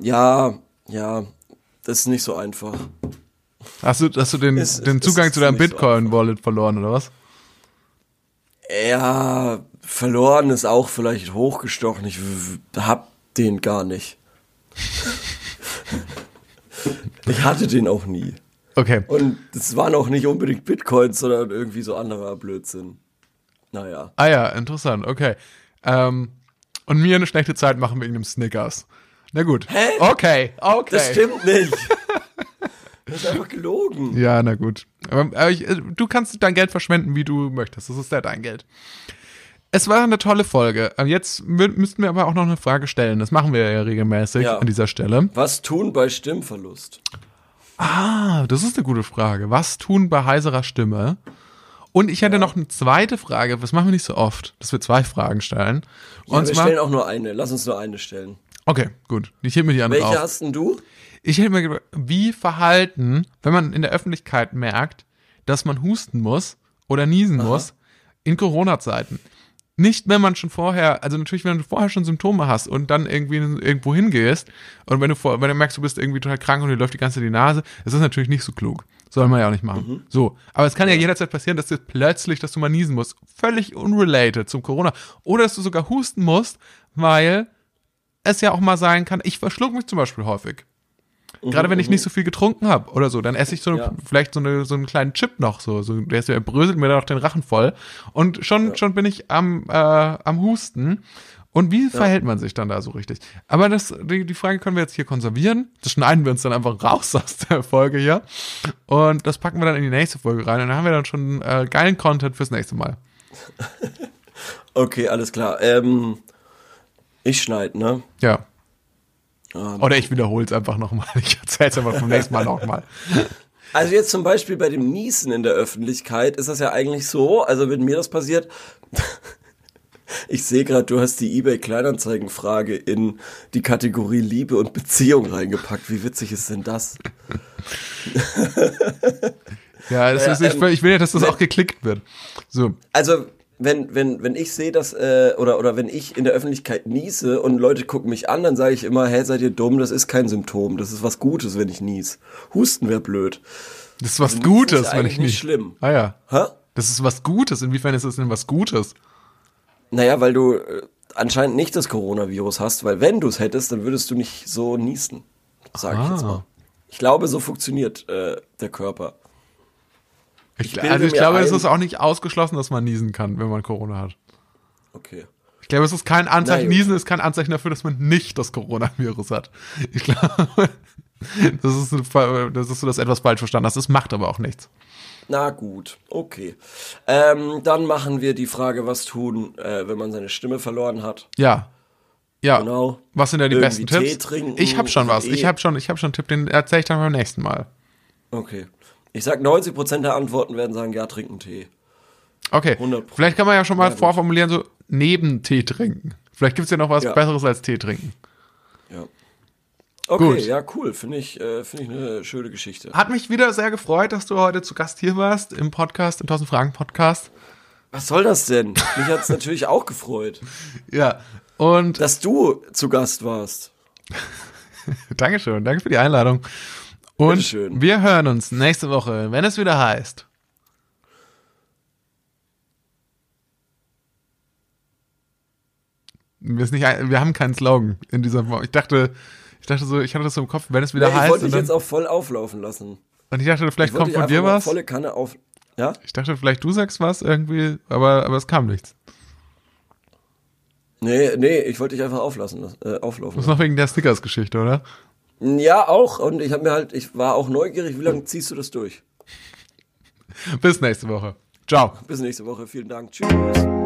B: Ja, ja, das ist nicht so einfach.
A: Hast du, hast du den,
B: Es-
A: den Zugang
B: ist
A: zu deinem
B: nicht so
A: Bitcoin-Wallet verloren, oder was?
B: Ja, verloren ist auch vielleicht hochgestochen. Ich hab den gar nicht. ich hatte den auch nie.
A: Okay.
B: Und es waren auch nicht unbedingt Bitcoins, sondern irgendwie so anderer Blödsinn. Naja.
A: Ah ja, interessant, okay. Ähm, und mir eine schlechte Zeit machen wegen dem Snickers. Na gut.
B: Hä?
A: Okay, okay.
B: Das stimmt nicht. Das ist einfach gelogen.
A: Ja, na gut. Aber, aber ich, äh, du kannst dein Geld verschwenden, wie du möchtest. Das ist ja dein Geld. Es war eine tolle Folge. Ähm, Jetzt mü- müssten wir aber auch noch eine Frage stellen. Das machen wir ja regelmäßig
B: Ja.
A: an dieser Stelle.
B: Was tun bei Stimmverlust?
A: Ah, das ist eine gute Frage. Was tun bei heiserer Stimme? Und ich hätte noch eine zweite Frage. Das machen wir nicht so oft, dass wir zwei Fragen stellen.
B: Ja,
A: Und
B: wir stellen auch nur eine. Lass uns nur eine stellen.
A: okay, gut. Ich hebe mir die andere
B: Welche
A: auf.
B: hast denn du?
A: Ich hätte mir gedacht, wie verhalten, wenn man in der Öffentlichkeit merkt, dass man husten muss oder niesen muss in Corona-Zeiten. Nicht, wenn man schon vorher, also natürlich, wenn du vorher schon Symptome hast und dann irgendwie irgendwo hingehst und wenn du vor, wenn du merkst, du bist irgendwie total krank und dir läuft die ganze Zeit die Nase, das ist natürlich nicht so klug. Soll man ja auch nicht machen. So. Aber es kann ja jederzeit passieren, dass dir plötzlich, dass du mal niesen musst. Völlig unrelated zum Corona. Oder dass du sogar husten musst, weil es ja auch mal sein kann, ich verschluck mich zum Beispiel häufig. Gerade wenn ich nicht so viel getrunken habe oder so, dann esse ich so
B: Ja.
A: vielleicht so, eine, so einen kleinen Chip noch, so, so der, ist, bröselt mir dann noch den Rachen voll und schon schon bin ich am äh, am Husten. Und wie verhält man sich dann da so richtig? Aber das die, die Frage können wir jetzt hier konservieren. Das schneiden wir uns dann einfach raus aus der Folge hier und das packen wir dann in die nächste Folge rein und dann haben wir dann schon äh, geilen Content fürs nächste Mal.
B: Okay, alles klar. Ähm, ich schneid, ne?
A: Ja.
B: Ähm,
A: Oder ich wiederhole es einfach nochmal. Ich erzähle es einfach vom nächsten Mal nochmal.
B: Also jetzt zum Beispiel bei dem Niesen in der Öffentlichkeit ist das ja eigentlich so, also wenn mir das passiert, ich sehe gerade, du hast die eBay Kleinanzeigen-Frage in die Kategorie Liebe und Beziehung reingepackt. Wie witzig ist denn das?
A: Ja, das
B: Ja,
A: ist, ich,
B: ähm,
A: will- ich will ja, dass das
B: wenn-
A: auch geklickt wird. So.
B: Also wenn, wenn, wenn ich sehe, dass, äh, oder, oder wenn ich in der Öffentlichkeit niese und Leute gucken mich an, dann sage ich immer, hä, seid ihr dumm, das ist kein Symptom, das ist was Gutes, wenn ich nies. Husten wäre blöd.
A: Das ist was
B: Niesen
A: Gutes,
B: ist
A: wenn ich
B: nicht
A: nicht.
B: schlimm.
A: Ah ja.
B: Hä?
A: Das ist was Gutes. Inwiefern ist das denn was Gutes?
B: Naja, weil du äh, anscheinend nicht das Coronavirus hast, weil wenn du es hättest, dann würdest du nicht so niesen. Sag ich jetzt
A: Ah.
B: mal. Ich glaube, so funktioniert äh, der Körper.
A: Ich,
B: bilde
A: also ich glaube, es
B: ein-
A: ist auch nicht ausgeschlossen, dass man niesen kann, wenn man Corona hat.
B: Okay.
A: Ich glaube, es ist kein Anzeichen,
B: gut.
A: Niesen ist kein Anzeichen dafür, dass man nicht das Coronavirus hat. Ich glaube, das ist, das ist so, dass etwas falsch verstanden hast. Das macht aber auch nichts.
B: Na gut, okay. Ähm, dann machen wir die Frage, was tun, äh, wenn man seine Stimme verloren hat.
A: Ja. Ja.
B: Genau.
A: Was sind denn die
B: Irgendwie
A: besten
B: Tee
A: Tipps?
B: trinken,
A: ich habe schon was.
B: eh-
A: Ich habe schon, ich habe schon einen Tipp, den erzähle ich dann beim nächsten Mal.
B: Okay. Ich sag, 90% der Antworten werden sagen, ja, trinken Tee.
A: Okay.
B: 100%.
A: Vielleicht kann man ja schon mal
B: Ja,
A: vorformulieren, so neben Tee trinken. Vielleicht gibt's ja noch was
B: Ja.
A: Besseres als Tee trinken.
B: Ja. Okay,
A: Gut.
B: ja, cool. Finde ich, äh, finde ich eine schöne Geschichte.
A: Hat mich wieder sehr gefreut, dass du heute zu Gast hier warst im Podcast, im 1000 Fragen Podcast.
B: Was soll das denn? Mich hat's natürlich auch gefreut,
A: Ja. Und
B: dass du zu Gast warst.
A: Dankeschön, danke für die Einladung. Und wir hören uns nächste Woche, wenn es wieder heißt. Wir, nicht, wir haben keinen Slogan in dieser Woche. Ich dachte, ich dachte so, ich hatte das so im Kopf, wenn es wieder
B: Nee, ich
A: heißt.
B: wollte dich jetzt auch voll auflaufen lassen.
A: und ich dachte, vielleicht
B: Ich
A: kommt von dir was.
B: volle Kanne auf. Ja?
A: Ich dachte, vielleicht du sagst was irgendwie, aber, aber es kam nichts.
B: Nee, nee, ich wollte dich einfach auflassen, lassen- äh, auflaufen.
A: Das ist noch wegen der Stickers-Geschichte, oder?
B: Ja, auch. Und ich habe mir halt, ich war auch neugierig, wie lange ziehst du das durch?
A: Bis nächste Woche. Ciao.
B: Bis nächste Woche. Vielen Dank. Tschüss.